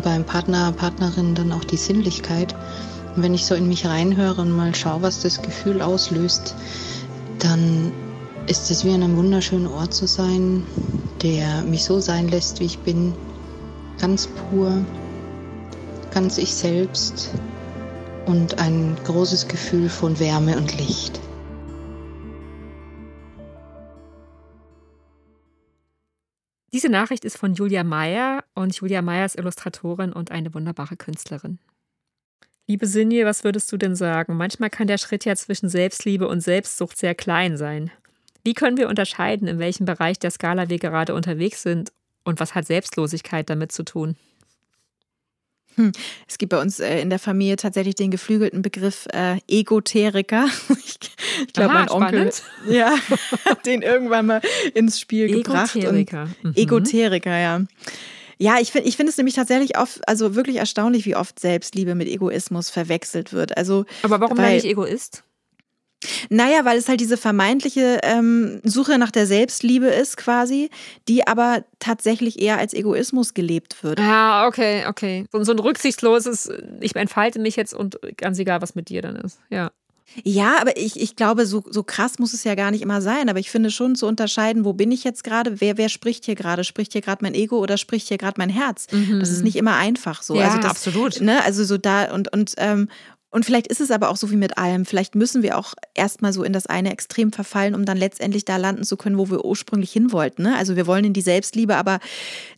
beim Partner, Partnerin dann auch die Sinnlichkeit. Und wenn ich so in mich reinhöre und mal schaue, was das Gefühl auslöst, dann ist es wie an einem wunderschönen Ort zu sein, der mich so sein lässt, wie ich bin, ganz pur, ganz ich selbst und ein großes Gefühl von Wärme und Licht. Diese Nachricht ist von Julia Meyer und Julia Meyer ist Illustratorin und eine wunderbare Künstlerin. Liebe Sinje, was würdest du denn sagen? Manchmal kann der Schritt ja zwischen Selbstliebe und Selbstsucht sehr klein sein. Wie können wir unterscheiden, in welchem Bereich der Skala wir gerade unterwegs sind und was hat Selbstlosigkeit damit zu tun? Hm. Es gibt bei uns äh, in der Familie tatsächlich den geflügelten Begriff äh, Egoteriker. Ich, ich glaube, mein Onkel ja, hat den irgendwann mal ins Spiel gebracht. Egoteriker. Mhm. Egoteriker, ja. Ja, ich finde ich finde es nämlich tatsächlich oft, also wirklich erstaunlich, wie oft Selbstliebe mit Egoismus verwechselt wird. Also, Aber warum weil, nicht Egoist? Naja, weil es halt diese vermeintliche ähm, Suche nach der Selbstliebe ist quasi, die aber tatsächlich eher als Egoismus gelebt wird. Ja, okay, okay. So, so ein rücksichtsloses, ich entfalte mich jetzt und ganz egal, was mit dir dann ist. Ja. Ja, aber ich, ich glaube, so, so krass muss es ja gar nicht immer sein. Aber ich finde schon zu unterscheiden, wo bin ich jetzt gerade, wer, wer spricht hier gerade? Spricht hier gerade mein Ego oder spricht hier gerade mein Herz? Mhm. Das ist nicht immer einfach so. Ja, also das, absolut. Ne, also so da und, und ähm, und vielleicht ist es aber auch so wie mit allem. Vielleicht müssen wir auch erstmal so in das eine Extrem verfallen, um dann letztendlich da landen zu können, wo wir ursprünglich hin wollten. Ne? Also wir wollen in die Selbstliebe, aber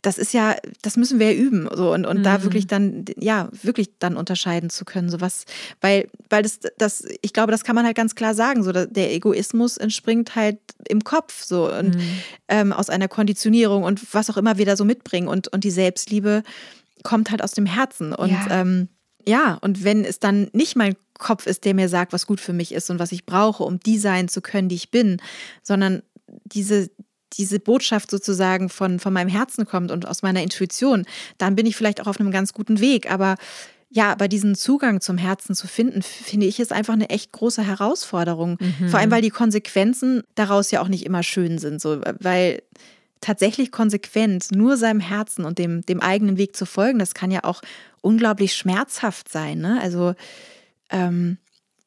das ist ja, das müssen wir ja üben. So, und, und mhm. da wirklich dann, ja, wirklich dann unterscheiden zu können. So was, weil, weil das, das, ich glaube, das kann man halt ganz klar sagen. So, der Egoismus entspringt halt im Kopf so und mhm. ähm, aus einer Konditionierung und was auch immer wir da so mitbringen. Und, und die Selbstliebe kommt halt aus dem Herzen. Und ja. ähm, ja, und wenn es dann nicht mein Kopf ist, der mir sagt, was gut für mich ist und was ich brauche, um die sein zu können, die ich bin, sondern diese, diese Botschaft sozusagen von, von meinem Herzen kommt und aus meiner Intuition, dann bin ich vielleicht auch auf einem ganz guten Weg. Aber ja, aber diesen Zugang zum Herzen zu finden, finde ich, ist einfach eine echt große Herausforderung. Mhm. Vor allem, weil die Konsequenzen daraus ja auch nicht immer schön sind. So, weil tatsächlich konsequent nur seinem Herzen und dem, dem eigenen Weg zu folgen, das kann ja auch unglaublich schmerzhaft sein. Ne? Also, ähm,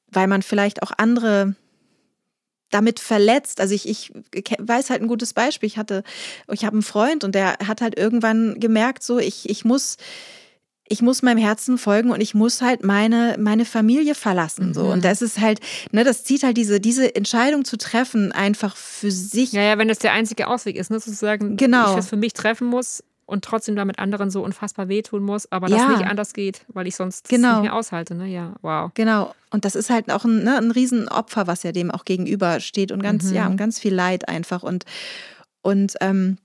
weil man vielleicht auch andere damit verletzt. Also ich, ich weiß halt ein gutes Beispiel. Ich hatte, ich habe einen Freund und der hat halt irgendwann gemerkt, so ich, ich muss, ich muss meinem Herzen folgen und ich muss halt meine, meine Familie verlassen. So. Und mhm. das ist halt, ne, das zieht halt diese, diese Entscheidung zu treffen, einfach für sich. Ja, ja, wenn das der einzige Ausweg ist, ne, sozusagen, genau. ich das für mich treffen muss und trotzdem damit anderen so unfassbar wehtun muss, aber das nicht anders geht, weil ich sonst genau. nicht mehr aushalte. Ne? Ja, wow. Genau. Und das ist halt auch ein, ne, ein Riesenopfer, was ja dem auch gegenübersteht und ganz, mhm. ja, und ganz viel Leid einfach. Und, und ähm,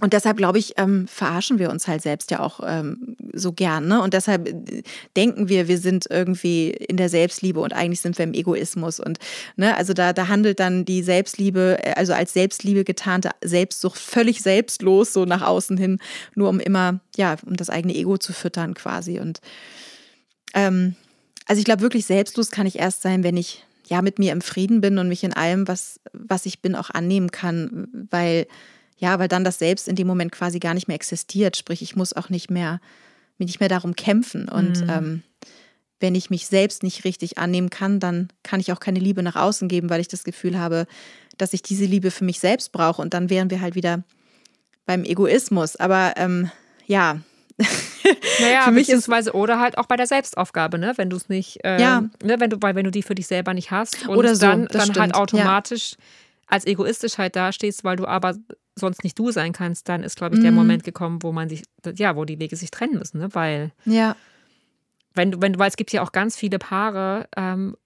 und deshalb, glaube ich, ähm, verarschen wir uns halt selbst ja auch ähm, so gern. Ne? Und deshalb äh, denken wir, wir sind irgendwie in der Selbstliebe und eigentlich sind wir im Egoismus. Und ne, also da, da handelt dann die Selbstliebe, äh, also als Selbstliebe getarnte Selbstsucht völlig selbstlos, so nach außen hin, nur um immer, ja, um das eigene Ego zu füttern quasi. Und ähm, also ich glaube, wirklich selbstlos kann ich erst sein, wenn ich ja mit mir im Frieden bin und mich in allem, was, was ich bin, auch annehmen kann, weil ja, weil dann das Selbst in dem Moment quasi gar nicht mehr existiert. Sprich, ich muss auch nicht mehr, nicht mehr darum kämpfen. Und mhm. ähm, wenn ich mich selbst nicht richtig annehmen kann, dann kann ich auch keine Liebe nach außen geben, weil ich das Gefühl habe, dass ich diese Liebe für mich selbst brauche. Und dann wären wir halt wieder beim Egoismus. Aber ähm, ja, Naja, Für mich ist- beziehungsweise oder halt auch bei der Selbstaufgabe, ne? Wenn du es nicht, ähm, Ja. ne, wenn du, weil wenn du die für dich selber nicht hast und Oder so, dann, dann stimmt, halt ja. automatisch als egoistisch halt dastehst, weil du aber sonst nicht du sein kannst, dann ist, glaube ich, der Mhm. Moment gekommen, wo man sich, ja, wo die Wege sich trennen müssen, ne? Weil Ja. wenn du, wenn du, weil es gibt ja auch ganz viele Paare, ähm,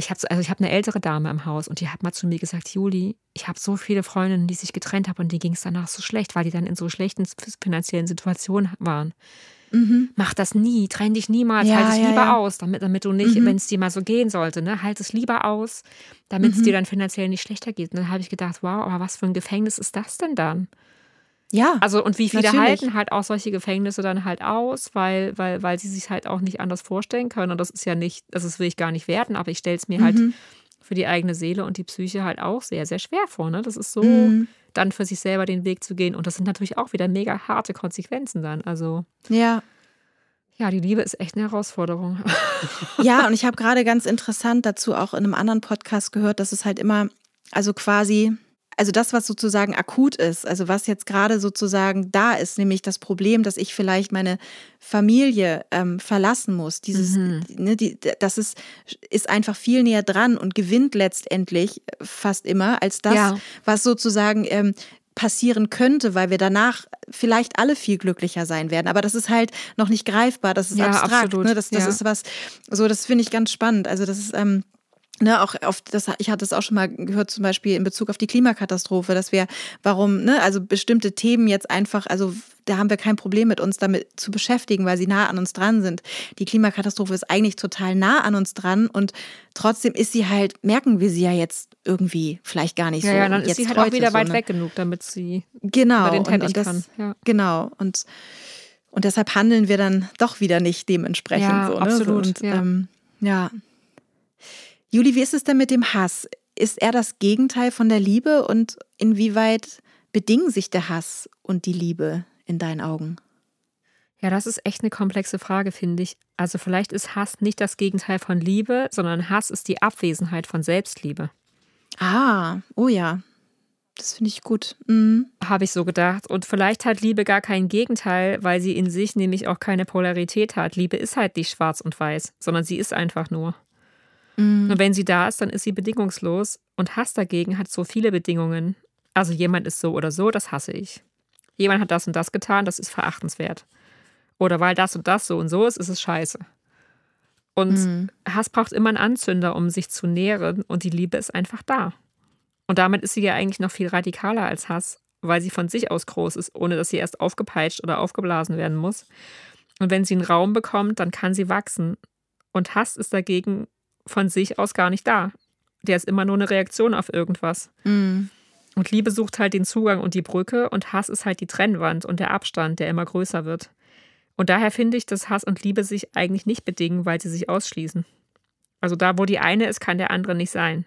ich habe also ich habe eine ältere Dame im Haus und die hat mal zu mir gesagt, Juli, ich habe so viele Freundinnen, die sich getrennt haben und die ging es danach so schlecht, weil die dann in so schlechten finanziellen Situationen waren. Mhm. Mach das nie, trenn dich niemals, Ja, halt es ja, lieber ja. aus, damit, damit du nicht, Mhm. wenn es dir mal so gehen sollte, ne, halt es lieber aus, damit es Mhm. dir dann finanziell nicht schlechter geht. Und dann habe ich gedacht, wow, aber was für ein Gefängnis ist das denn dann? Ja. Also und wie viele Natürlich. halten halt auch solche Gefängnisse dann halt aus, weil, weil, weil sie sich halt auch nicht anders vorstellen können. Und das ist ja nicht, also das will ich gar nicht werten, aber ich stelle es mir halt Mhm. Für die eigene Seele und die Psyche halt auch sehr, sehr schwer vor. Ne? Das ist so, Mhm. dann für sich selber den Weg zu gehen. Und das sind natürlich auch wieder mega harte Konsequenzen dann. Also ja. ja, die Liebe ist echt eine Herausforderung. Ja, und ich habe gerade ganz interessant dazu auch in einem anderen Podcast gehört, dass es halt immer, also quasi, also das, was sozusagen akut ist, also was jetzt gerade sozusagen da ist, nämlich das Problem, dass ich vielleicht meine Familie ähm, verlassen muss. Dieses, Mhm. ne, die, das ist, ist einfach viel näher dran und gewinnt letztendlich fast immer als das, Ja. was sozusagen ähm, passieren könnte, weil wir danach vielleicht alle viel glücklicher sein werden. Aber das ist halt noch nicht greifbar, das ist Ja, abstrakt. Ne? Das, das Ja. ist was, so das finde ich ganz spannend. Also das ist, ähm, Ne, auch auf das, ich hatte es auch schon mal gehört, zum Beispiel in Bezug auf die Klimakatastrophe, dass wir, warum, ne, also bestimmte Themen jetzt einfach, also da haben wir kein Problem mit uns damit zu beschäftigen, weil sie nah an uns dran sind. Die Klimakatastrophe ist eigentlich total nah an uns dran und trotzdem ist sie halt, merken wir sie ja jetzt irgendwie vielleicht gar nicht ja, so. ja, dann ist sie halt auch wieder so, weit ne? weg genug, damit sie Genau. über den und, Teppich und das, kann. Ja. Genau. Und, und deshalb handeln wir dann doch wieder nicht dementsprechend. Ja, so, ne? absolut, So, und, ja. Ähm, ja. Juli, wie ist es denn mit dem Hass? Ist er das Gegenteil von der Liebe und inwieweit bedingen sich der Hass und die Liebe in deinen Augen? Ja, das ist echt eine komplexe Frage, finde ich. Also vielleicht ist Hass nicht das Gegenteil von Liebe, sondern Hass ist die Abwesenheit von Selbstliebe. Ah, oh ja. Das finde ich gut. Mhm. Habe ich so gedacht. Und vielleicht hat Liebe gar kein Gegenteil, weil sie in sich nämlich auch keine Polarität hat. Liebe ist halt nicht schwarz und weiß, sondern sie ist einfach nur. Mhm. Und wenn sie da ist, dann ist sie bedingungslos. Und Hass dagegen hat so viele Bedingungen. Also jemand ist so oder so, das hasse ich. Jemand hat das und das getan, das ist verachtenswert. Oder weil das und das so und so ist, ist es scheiße. Und Mhm. Hass braucht immer einen Anzünder, um sich zu nähren. Und die Liebe ist einfach da. Und damit ist sie ja eigentlich noch viel radikaler als Hass, weil sie von sich aus groß ist, ohne dass sie erst aufgepeitscht oder aufgeblasen werden muss. Und wenn sie einen Raum bekommt, dann kann sie wachsen. Und Hass ist dagegen von sich aus gar nicht da. Der ist immer nur eine Reaktion auf irgendwas. Mhm. Und Liebe sucht halt den Zugang und die Brücke und Hass ist halt die Trennwand und der Abstand, der immer größer wird. Und daher finde ich, dass Hass und Liebe sich eigentlich nicht bedingen, weil sie sich ausschließen. Also da, wo die eine ist, kann der andere nicht sein.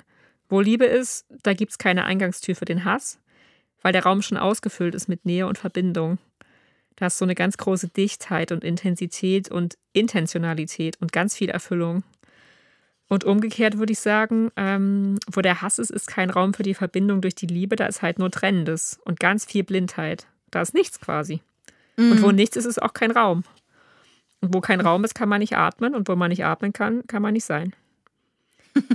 Wo Liebe ist, da gibt es keine Eingangstür für den Hass, weil der Raum schon ausgefüllt ist mit Nähe und Verbindung. Da ist so eine ganz große Dichtheit und Intensität und Intentionalität und ganz viel Erfüllung. Und umgekehrt würde ich sagen, ähm, wo der Hass ist, ist kein Raum für die Verbindung durch die Liebe, da ist halt nur Trennendes und ganz viel Blindheit. Da ist nichts quasi. Und wo nichts ist, ist auch kein Raum. Und wo kein Raum ist, kann man nicht atmen und wo man nicht atmen kann, kann man nicht sein.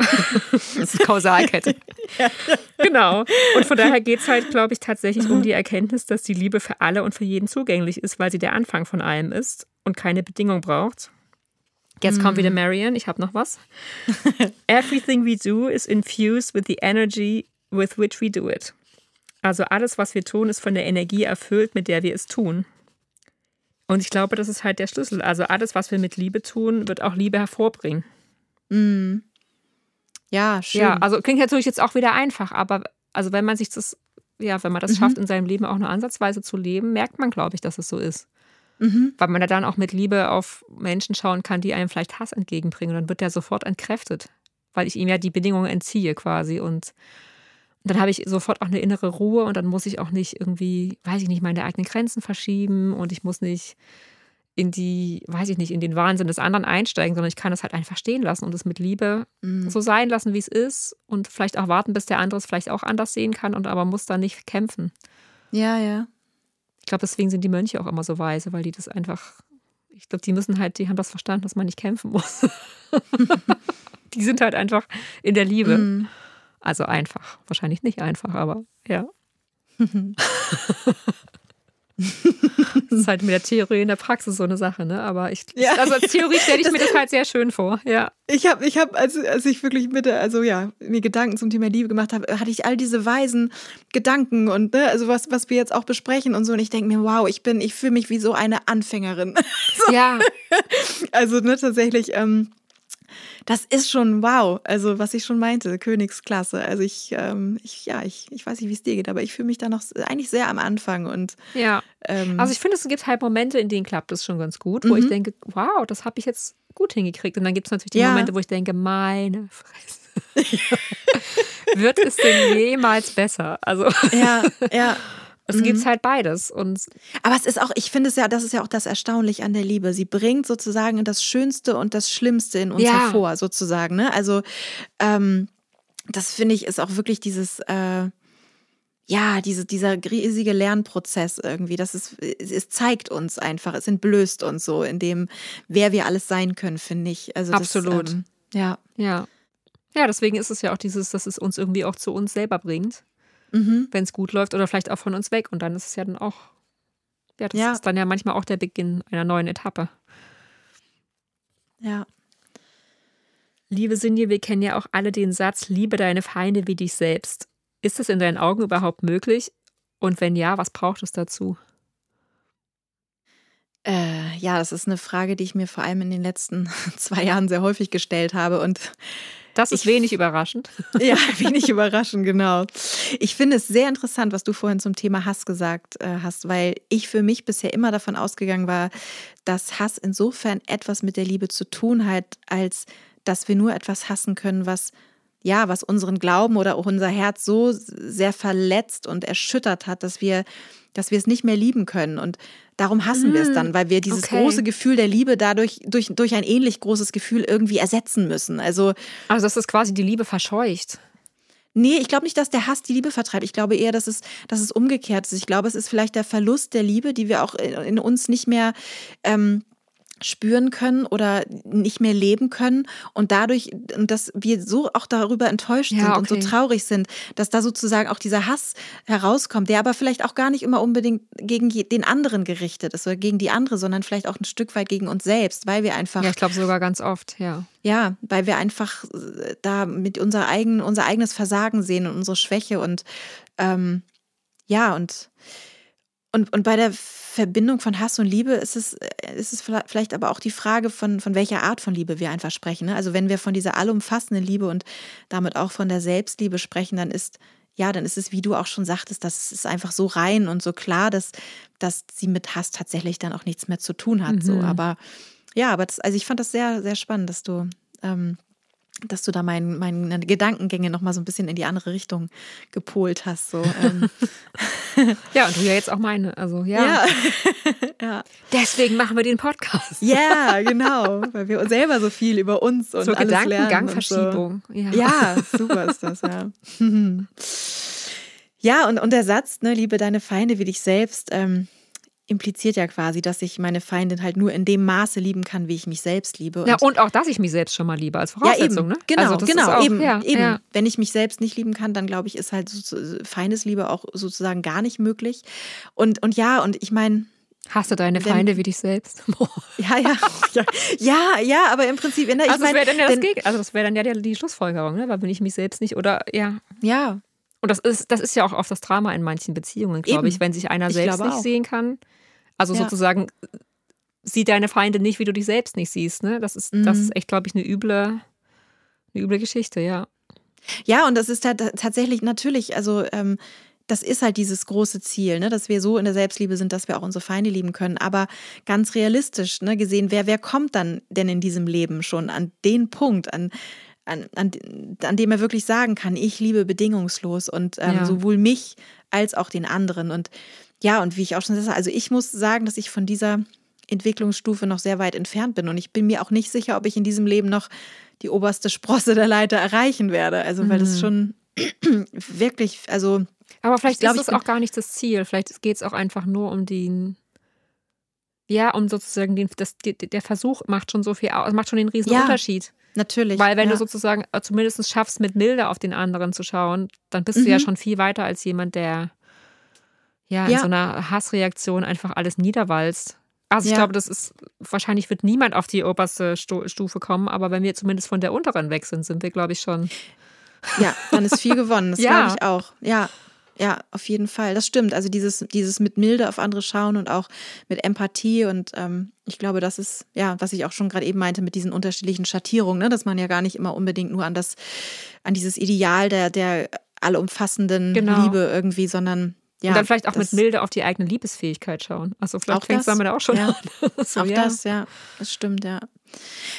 das ist Kausalkette. Genau. Und von daher geht es halt, glaube ich, tatsächlich um die Erkenntnis, dass die Liebe für alle und für jeden zugänglich ist, weil sie der Anfang von allem ist und keine Bedingung braucht. Jetzt kommt wieder Marian, ich habe noch was. Everything we do is infused with the energy with which we do it. Also alles, was wir tun, ist von der Energie erfüllt, mit der wir es tun. Und ich glaube, das ist halt der Schlüssel. Also alles, was wir mit Liebe tun, wird auch Liebe hervorbringen. Mhm. Ja, schön. Ja, also klingt natürlich jetzt auch wieder einfach, aber also wenn man sich das, ja, wenn man das Mhm. schafft, in seinem Leben auch nur ansatzweise zu leben, merkt man, glaube ich, dass es so ist. Mhm. Weil man da dann auch mit Liebe auf Menschen schauen kann, die einem vielleicht Hass entgegenbringen. Und dann wird der sofort entkräftet, weil ich ihm ja die Bedingungen entziehe quasi. Und dann habe ich sofort auch eine innere Ruhe und dann muss ich auch nicht irgendwie, weiß ich nicht, meine eigenen Grenzen verschieben und ich muss nicht in die, weiß ich nicht, in den Wahnsinn des anderen einsteigen, sondern ich kann es halt einfach stehen lassen und es mit Liebe Mhm. so sein lassen, wie es ist und vielleicht auch warten, bis der andere es vielleicht auch anders sehen kann und aber muss da nicht kämpfen. Ja, ja. Ich glaube, deswegen sind die Mönche auch immer so weise, weil die das einfach Ich glaube, die müssen halt, die haben das verstanden, dass man nicht kämpfen muss. die sind halt einfach in der Liebe. Mhm. Also einfach. Wahrscheinlich nicht einfach, aber ja. das ist halt mit der Theorie in der Praxis so eine Sache, ne? Aber ich, Ja. also als Theorie stelle ich mir das halt sehr schön vor. Ja. Ich habe, ich hab, als, als ich wirklich mit, der- also ja, mir Gedanken zum Thema Liebe gemacht habe, hatte ich all diese weisen Gedanken und ne, also was, was wir jetzt auch besprechen und so. Und ich denke mir, wow, ich bin, ich fühle mich wie so eine Anfängerin. Ja, Also ne, tatsächlich, ähm, das ist schon wow. Also was ich schon meinte, Königsklasse. Also ich, ähm, ich ja, ich, ich weiß nicht, wie es dir geht, aber ich fühle mich da noch eigentlich sehr am Anfang und ja. ähm, Also ich finde, es gibt halt Momente, in denen klappt es schon ganz gut, wo ich denke, wow, das habe ich jetzt gut hingekriegt. Und dann gibt es natürlich die Mhm. Ja. Momente, wo ich denke, meine Fresse. Wird es denn jemals besser? Also ja, ja. Es gibt halt beides. Und Aber es ist auch, ich finde es ja, das ist ja auch das Erstaunliche an der Liebe. Sie bringt sozusagen das Schönste und das Schlimmste in uns Ja. hervor, sozusagen. Ne? Also ähm, das finde ich ist auch wirklich dieses, äh, ja, diese, dieser riesige Lernprozess irgendwie. Das ist, es, es zeigt uns einfach, es entblößt uns so in dem, wer wir alles sein können, finde ich. Also Absolut. Das, ähm, ja. ja. Ja, deswegen ist es ja auch dieses, dass es uns irgendwie auch zu uns selber bringt, Mhm. wenn es gut läuft oder vielleicht auch von uns weg. Und dann ist es ja dann auch, ja, das Ja. ist dann ja manchmal auch der Beginn einer neuen Etappe. Ja. Liebe Sinje, wir kennen ja auch alle den Satz, liebe deine Feinde wie dich selbst. Ist das in deinen Augen überhaupt möglich? Und wenn ja, was braucht es dazu? Äh, ja, das ist eine Frage, die ich mir vor allem in den letzten zwei Jahren sehr häufig gestellt habe und Das ist Ich- wenig überraschend. Ja, wenig überraschend, genau. Ich finde es sehr interessant, was du vorhin zum Thema Hass gesagt äh, hast, weil ich für mich bisher immer davon ausgegangen war, dass Hass insofern etwas mit der Liebe zu tun hat, als dass wir nur etwas hassen können, was ja, was unseren Glauben oder auch unser Herz so sehr verletzt und erschüttert hat, dass wir, dass wir es nicht mehr lieben können. Und darum hassen wir es dann, weil wir dieses okay. große Gefühl der Liebe dadurch durch, durch ein ähnlich großes Gefühl irgendwie ersetzen müssen. Also Also, dass es quasi die Liebe verscheucht. Nee, ich glaube nicht, dass der Hass die Liebe vertreibt. Ich glaube eher, dass es, dass es umgekehrt ist. Ich glaube, es ist vielleicht der Verlust der Liebe, die wir auch in, in uns nicht mehr ähm, spüren können oder nicht mehr leben können und dadurch, und dass wir so auch darüber enttäuscht Ja, sind und so okay. traurig sind, dass da sozusagen auch dieser Hass herauskommt, der aber vielleicht auch gar nicht immer unbedingt gegen den anderen gerichtet ist oder gegen die andere, sondern vielleicht auch ein Stück weit gegen uns selbst, weil wir einfach Ja, ich glaube sogar ganz oft, ja. ja, weil wir einfach äh, da mit unser, eigen, unser eigenes Versagen sehen und unsere Schwäche und ähm, ja, und, und, und bei der Verbindung von Hass und Liebe ist es, äh, ist es vielleicht aber auch die Frage, von, von welcher Art von Liebe wir einfach sprechen. Ne? Also wenn wir von dieser allumfassenden Liebe und damit auch von der Selbstliebe sprechen, dann ist ja, dann ist es, wie du auch schon sagtest, das ist einfach so rein und so klar, dass, dass sie mit Hass tatsächlich dann auch nichts mehr zu tun hat. So. Mhm. Aber ja, aber das, also ich fand das sehr, sehr spannend, dass du, ähm, dass du da mein, meine Gedankengänge nochmal so ein bisschen in die andere Richtung gepolt hast. So. Ähm, Ja, und du ja jetzt auch meine. Also, ja. ja. Deswegen machen wir den Podcast. Ja, genau, weil wir selber so viel über uns und so alles Gedankengangverschiebung. Ja. So. Ja, super ist das, ja. Ja, und, und der Satz, ne, liebe deine Feinde wie dich selbst, ähm, impliziert ja quasi, dass ich meine Feindin halt nur in dem Maße lieben kann, wie ich mich selbst liebe. Ja, und auch, dass ich mich selbst schon mal liebe als ja, Voraussetzung, eben. ne? Genau, also das genau, auch, eben, ja, eben. Ja. Wenn ich mich selbst nicht lieben kann, dann glaube ich, ist halt so, Feindesliebe auch sozusagen gar nicht möglich. Und, und ja, und ich meine, Hast du deine Wenn- Feinde wie dich selbst? Ja, ja, ja, ja, ja, aber im Prinzip, ne, ich Also das meine, wäre dann ja das denn- also das wäre dann ja die, die Schlussfolgerung, ne? Weil wenn ich mich selbst nicht oder ja. ja, Und das ist, das ist ja auch oft das Drama in manchen Beziehungen, glaube ich, wenn sich einer Ich selbst nicht auch. sehen kann. Also Ja. sozusagen, sieh deine Feinde nicht, wie du dich selbst nicht siehst. Ne? Das ist, das Mhm. ist echt, glaube ich, eine üble, eine üble Geschichte, ja. Ja, und das ist halt tatsächlich natürlich, also ähm, das ist halt dieses große Ziel, ne, dass wir so in der Selbstliebe sind, dass wir auch unsere Feinde lieben können. Aber ganz realistisch ne, gesehen, wer, wer kommt dann denn in diesem Leben schon an den Punkt, an, an, an, an dem er wirklich sagen kann, ich liebe bedingungslos und ähm, Ja. sowohl mich als auch den anderen. Und ja, und wie ich auch schon sagte, also ich muss sagen, dass ich von dieser Entwicklungsstufe noch sehr weit entfernt bin. Und ich bin mir auch nicht sicher, ob ich in diesem Leben noch die oberste Sprosse der Leiter erreichen werde. Also, weil das schon wirklich, also Aber vielleicht Ich glaub, ist bin- auch gar nicht das Ziel. Vielleicht geht es auch einfach nur um den, Ja, und sozusagen den, das, der Versuch macht schon so viel aus, macht schon den riesen ja, Unterschied. Natürlich. Weil wenn ja. du sozusagen äh, zumindest schaffst, mit Milde auf den anderen zu schauen, dann bist mhm. du ja mhm. schon viel weiter als jemand, der ja, in ja. so einer Hassreaktion einfach alles niederwalzt. Also ich ja. glaube, das ist, wahrscheinlich wird niemand auf die oberste Stufe kommen, aber wenn wir zumindest von der unteren weg sind, sind wir, glaube ich, schon. Ja, dann ist viel gewonnen. Das ja. glaube ich auch. Ja, ja, auf jeden Fall. Das stimmt. Also dieses, dieses mit Milde auf andere schauen und auch mit Empathie und ähm, ich glaube, das ist, ja, was ich auch schon gerade eben meinte mit diesen unterschiedlichen Schattierungen, ne? dass man ja gar nicht immer unbedingt nur an das, an dieses Ideal der, der allumfassenden genau. Liebe irgendwie, sondern ja, und dann vielleicht auch mit Milde auf die eigene Liebesfähigkeit schauen. Also vielleicht fängt es damit auch schon ja. an. so, auch ja. das, ja, das stimmt, ja.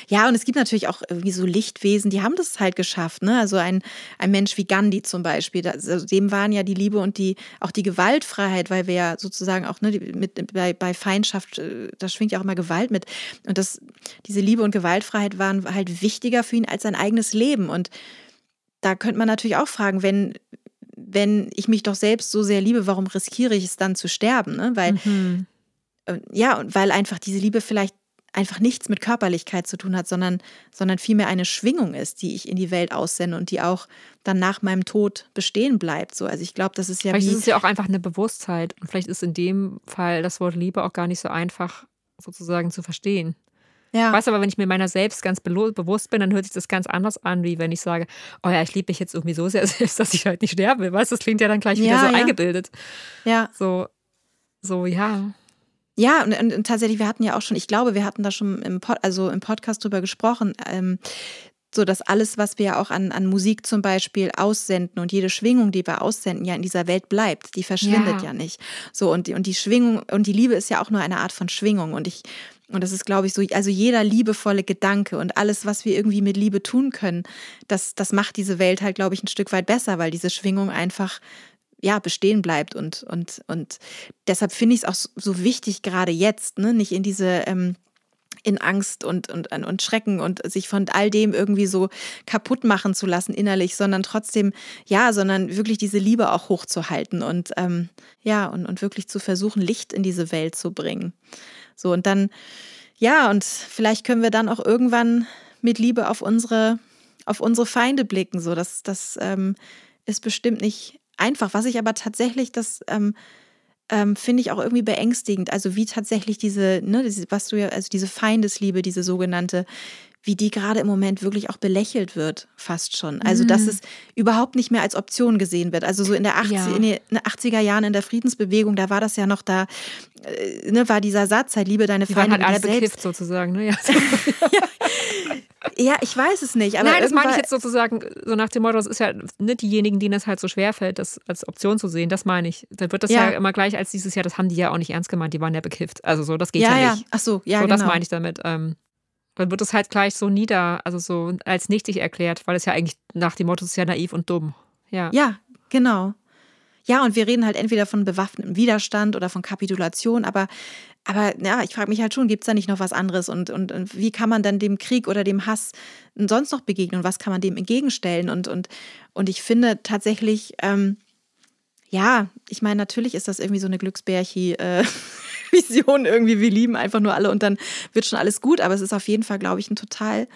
Ja, und es gibt natürlich auch irgendwie so Lichtwesen, die haben das halt geschafft. Ne? Also ein, ein Mensch wie Gandhi zum Beispiel, also dem waren ja die Liebe und die auch die Gewaltfreiheit, weil wir ja sozusagen auch ne, mit, bei, bei Feindschaft, äh, da schwingt ja auch immer Gewalt mit. Und das, diese Liebe und Gewaltfreiheit waren halt wichtiger für ihn als sein eigenes Leben. Und da könnte man natürlich auch fragen, wenn, wenn ich mich doch selbst so sehr liebe, warum riskiere ich es dann zu sterben? Ne? Weil, mhm. äh, ja, weil einfach diese Liebe vielleicht einfach nichts mit Körperlichkeit zu tun hat, sondern, sondern vielmehr eine Schwingung ist, die ich in die Welt aussende und die auch dann nach meinem Tod bestehen bleibt. So, also ich glaube, das ist ja. Vielleicht ist es ja auch einfach eine Bewusstheit. Und vielleicht ist in dem Fall das Wort Liebe auch gar nicht so einfach sozusagen zu verstehen. Ja. Weißt du, aber wenn ich mir meiner selbst ganz bewusst bin, dann hört sich das ganz anders an, wie wenn ich sage, oh ja, ich liebe mich jetzt irgendwie so sehr selbst, dass ich halt nicht sterben will. Weißt du, das klingt ja dann gleich wieder so ja. eingebildet. Ja. So, so, ja. Ja, und, und, und, tatsächlich, wir hatten ja auch schon, ich glaube, wir hatten da schon im, Pod, also im Podcast drüber gesprochen, ähm, so dass alles, was wir auch an, an Musik zum Beispiel aussenden und jede Schwingung, die wir aussenden, ja in dieser Welt bleibt, die verschwindet ja, ja nicht. So, und die, und die Schwingung, und die Liebe ist ja auch nur eine Art von Schwingung. Und ich, und das ist, glaube ich, so, also jeder liebevolle Gedanke und alles, was wir irgendwie mit Liebe tun können, das, das macht diese Welt halt, glaube ich, ein Stück weit besser, weil diese Schwingung einfach ja, bestehen bleibt. Und, und, und deshalb finde ich es auch so wichtig, gerade jetzt, ne, nicht in diese ähm, in Angst und, und, und Schrecken und sich von all dem irgendwie so kaputt machen zu lassen innerlich, sondern trotzdem, ja, sondern wirklich diese Liebe auch hochzuhalten und ähm, ja, und, und wirklich zu versuchen, Licht in diese Welt zu bringen. So, und dann, ja, und vielleicht können wir dann auch irgendwann mit Liebe auf unsere, auf unsere Feinde blicken. So, das, das ähm, ist bestimmt nicht einfach. Was ich aber tatsächlich, das ähm, ähm, finde ich auch irgendwie beängstigend. Also wie tatsächlich diese, ne, was du ja, also diese Feindesliebe, diese sogenannte, wie die gerade im Moment wirklich auch belächelt wird, fast schon. Also, dass mhm. es überhaupt nicht mehr als Option gesehen wird. Also, so in, der 80, ja. in den 80er Jahren in der Friedensbewegung, da war das ja noch da, äh, ne, war dieser Satz, halt, liebe deine Feinde. Die waren halt alle bekifft sozusagen, ne? Ja. ja. Ja. ich weiß es nicht. Nein, das meine ich jetzt sozusagen so nach dem Motto, es ist ja nicht diejenigen, denen es halt so schwer fällt, das als Option zu sehen. Das meine ich. Da wird das ja. ja, immer gleich als dieses Jahr, das haben die ja auch nicht ernst gemeint, die waren ja bekifft. Also so, das geht ja, ja nicht. Ach so, ja, so, genau. das meine ich damit. Ähm, dann wird es halt gleich so nieder, also so als nichtig erklärt, weil es ja eigentlich nach dem Motto ist ja naiv und dumm. Ja. Ja, genau. Ja, und wir reden halt entweder von bewaffnetem Widerstand oder von Kapitulation, aber, aber ja, ich frage mich halt schon, gibt es da nicht noch was anderes? Und, und, und, wie kann man dann dem Krieg oder dem Hass sonst noch begegnen? Und was kann man dem entgegenstellen? Und, und, und ich finde tatsächlich, ähm, ja, ich meine, natürlich ist das irgendwie so eine Glücksbärchi. Äh, irgendwie, wir lieben einfach nur alle und dann wird schon alles gut. Aber es ist auf jeden Fall, glaube ich, ein total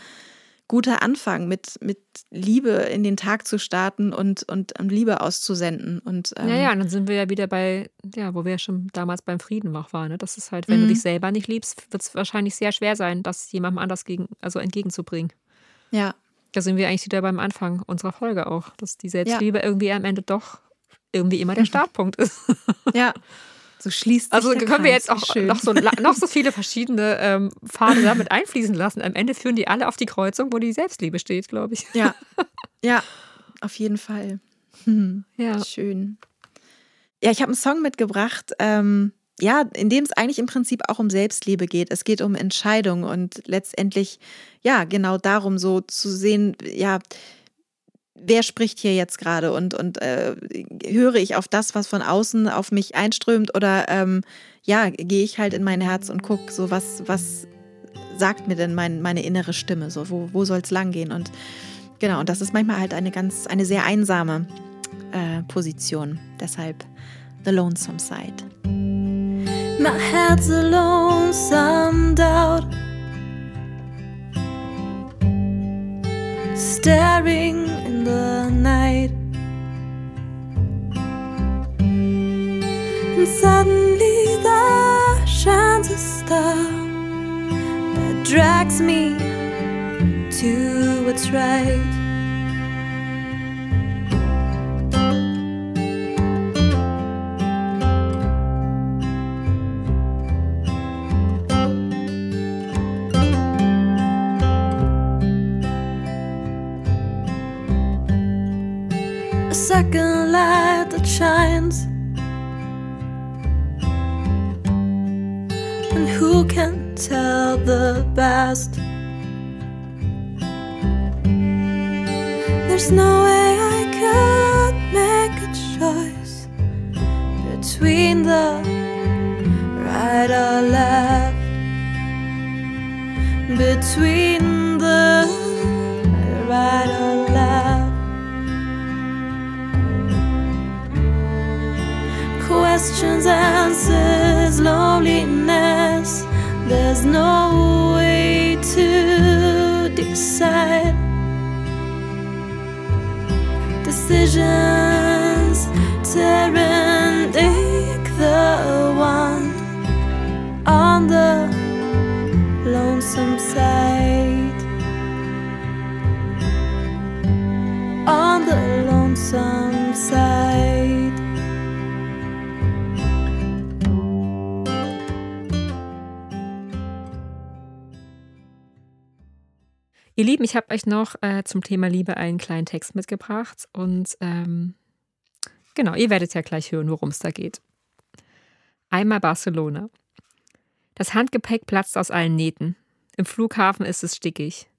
guter Anfang, mit, mit Liebe in den Tag zu starten und, und Liebe auszusenden. Und, ähm ja, ja, und dann sind wir ja wieder bei, ja, wo wir ja schon damals beim Frieden auch waren. Ne? Das ist halt, wenn mhm. du dich selber nicht liebst, wird es wahrscheinlich sehr schwer sein, das jemandem anders gegen, also entgegenzubringen. Ja. Da sind wir eigentlich wieder beim Anfang unserer Folge auch, dass die Selbstliebe ja. irgendwie am Ende doch irgendwie immer der Startpunkt ist. Ja. So schließt Also können Kreis. wir jetzt auch noch so, noch so viele verschiedene ähm, Pfade damit einfließen lassen. Am Ende führen die alle auf die Kreuzung, wo die Selbstliebe steht, glaube ich. Ja, ja, auf jeden Fall. Hm. Ja. Schön. Ja, ich habe einen Song mitgebracht, ähm, ja, in dem es eigentlich im Prinzip auch um Selbstliebe geht. Es geht um Entscheidung und letztendlich, ja, genau darum, so zu sehen, ja, wer spricht hier jetzt gerade? Und, und äh, höre ich auf das, was von außen auf mich einströmt? Oder ähm, ja, gehe ich halt in mein Herz und gucke, so was, was sagt mir denn mein, meine innere Stimme, so wo, wo soll es lang gehen und genau, und das ist manchmal halt eine ganz, eine sehr einsame äh, Position, deshalb The Lonesome Side. My head's a lonesome doubt. Staring in the night. And suddenly there shines a star that drags me to what's right. Second light that shines. And who can tell the best? There's no way I could make a choice between the right or left, between the right or left. Questions, answers, loneliness. There's no way to decide decisions Ihr Lieben, ich habe euch noch äh, zum Thema Liebe einen kleinen Text mitgebracht und ähm, genau, ihr werdet ja gleich hören, worum es da geht. Einmal Barcelona. Das Handgepäck platzt aus allen Nähten. Im Flughafen ist es stickig.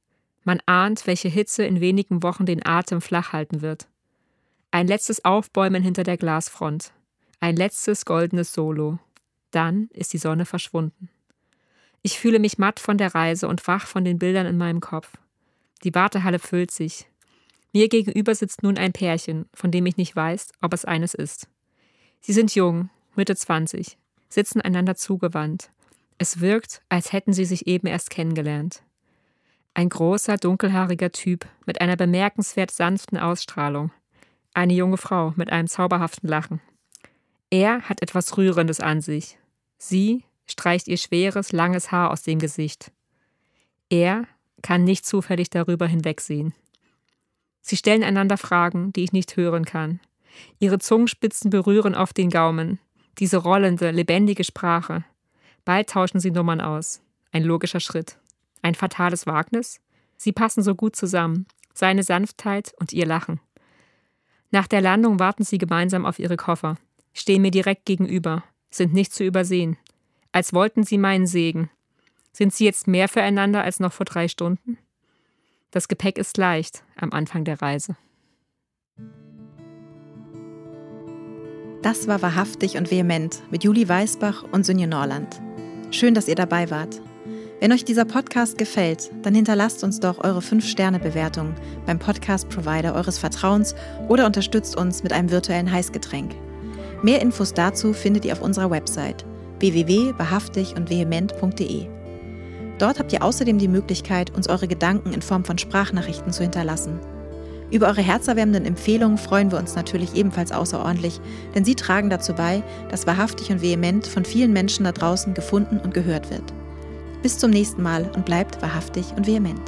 Man ahnt, welche Hitze in wenigen Wochen den Atem flach halten wird. Ein letztes Aufbäumen hinter der Glasfront. Ein letztes goldenes Solo. Dann ist die Sonne verschwunden. Ich fühle mich matt von der Reise und wach von den Bildern in meinem Kopf. Die Wartehalle füllt sich. Mir gegenüber sitzt nun ein Pärchen, von dem ich nicht weiß, ob es eines ist. Sie sind jung, Mitte 20, sitzen einander zugewandt. Es wirkt, als hätten sie sich eben erst kennengelernt. Ein großer, dunkelhaariger Typ mit einer bemerkenswert sanften Ausstrahlung. Eine junge Frau mit einem zauberhaften Lachen. Er hat etwas Rührendes an sich. Sie streicht ihr schweres, langes Haar aus dem Gesicht. Er kann nicht zufällig darüber hinwegsehen. Sie stellen einander Fragen, die ich nicht hören kann. Ihre Zungenspitzen berühren auf den Gaumen. Diese rollende, lebendige Sprache. Bald tauschen sie Nummern aus. Ein logischer Schritt. Ein fatales Wagnis? Sie passen so gut zusammen. Seine Sanftheit und ihr Lachen. Nach der Landung warten sie gemeinsam auf ihre Koffer, stehen mir direkt gegenüber, sind nicht zu übersehen, als wollten sie meinen Segen. Sind sie jetzt mehr füreinander als noch vor drei Stunden? Das Gepäck ist leicht am Anfang der Reise. Das war wahrhaftig und vehement mit Juli Weißbach und Sünje Norland. Schön, dass ihr dabei wart. Wenn euch dieser Podcast gefällt, dann hinterlasst uns doch eure 5-Sterne-Bewertung beim Podcast-Provider eures Vertrauens oder unterstützt uns mit einem virtuellen Heißgetränk. Mehr Infos dazu findet ihr auf unserer Website www.wahrhaftig und vehement.de. Dort habt ihr außerdem die Möglichkeit, uns eure Gedanken in Form von Sprachnachrichten zu hinterlassen. Über eure herzerwärmenden Empfehlungen freuen wir uns natürlich ebenfalls außerordentlich, denn sie tragen dazu bei, dass wahrhaftig und vehement von vielen Menschen da draußen gefunden und gehört wird. Bis zum nächsten Mal und bleibt wahrhaftig und vehement.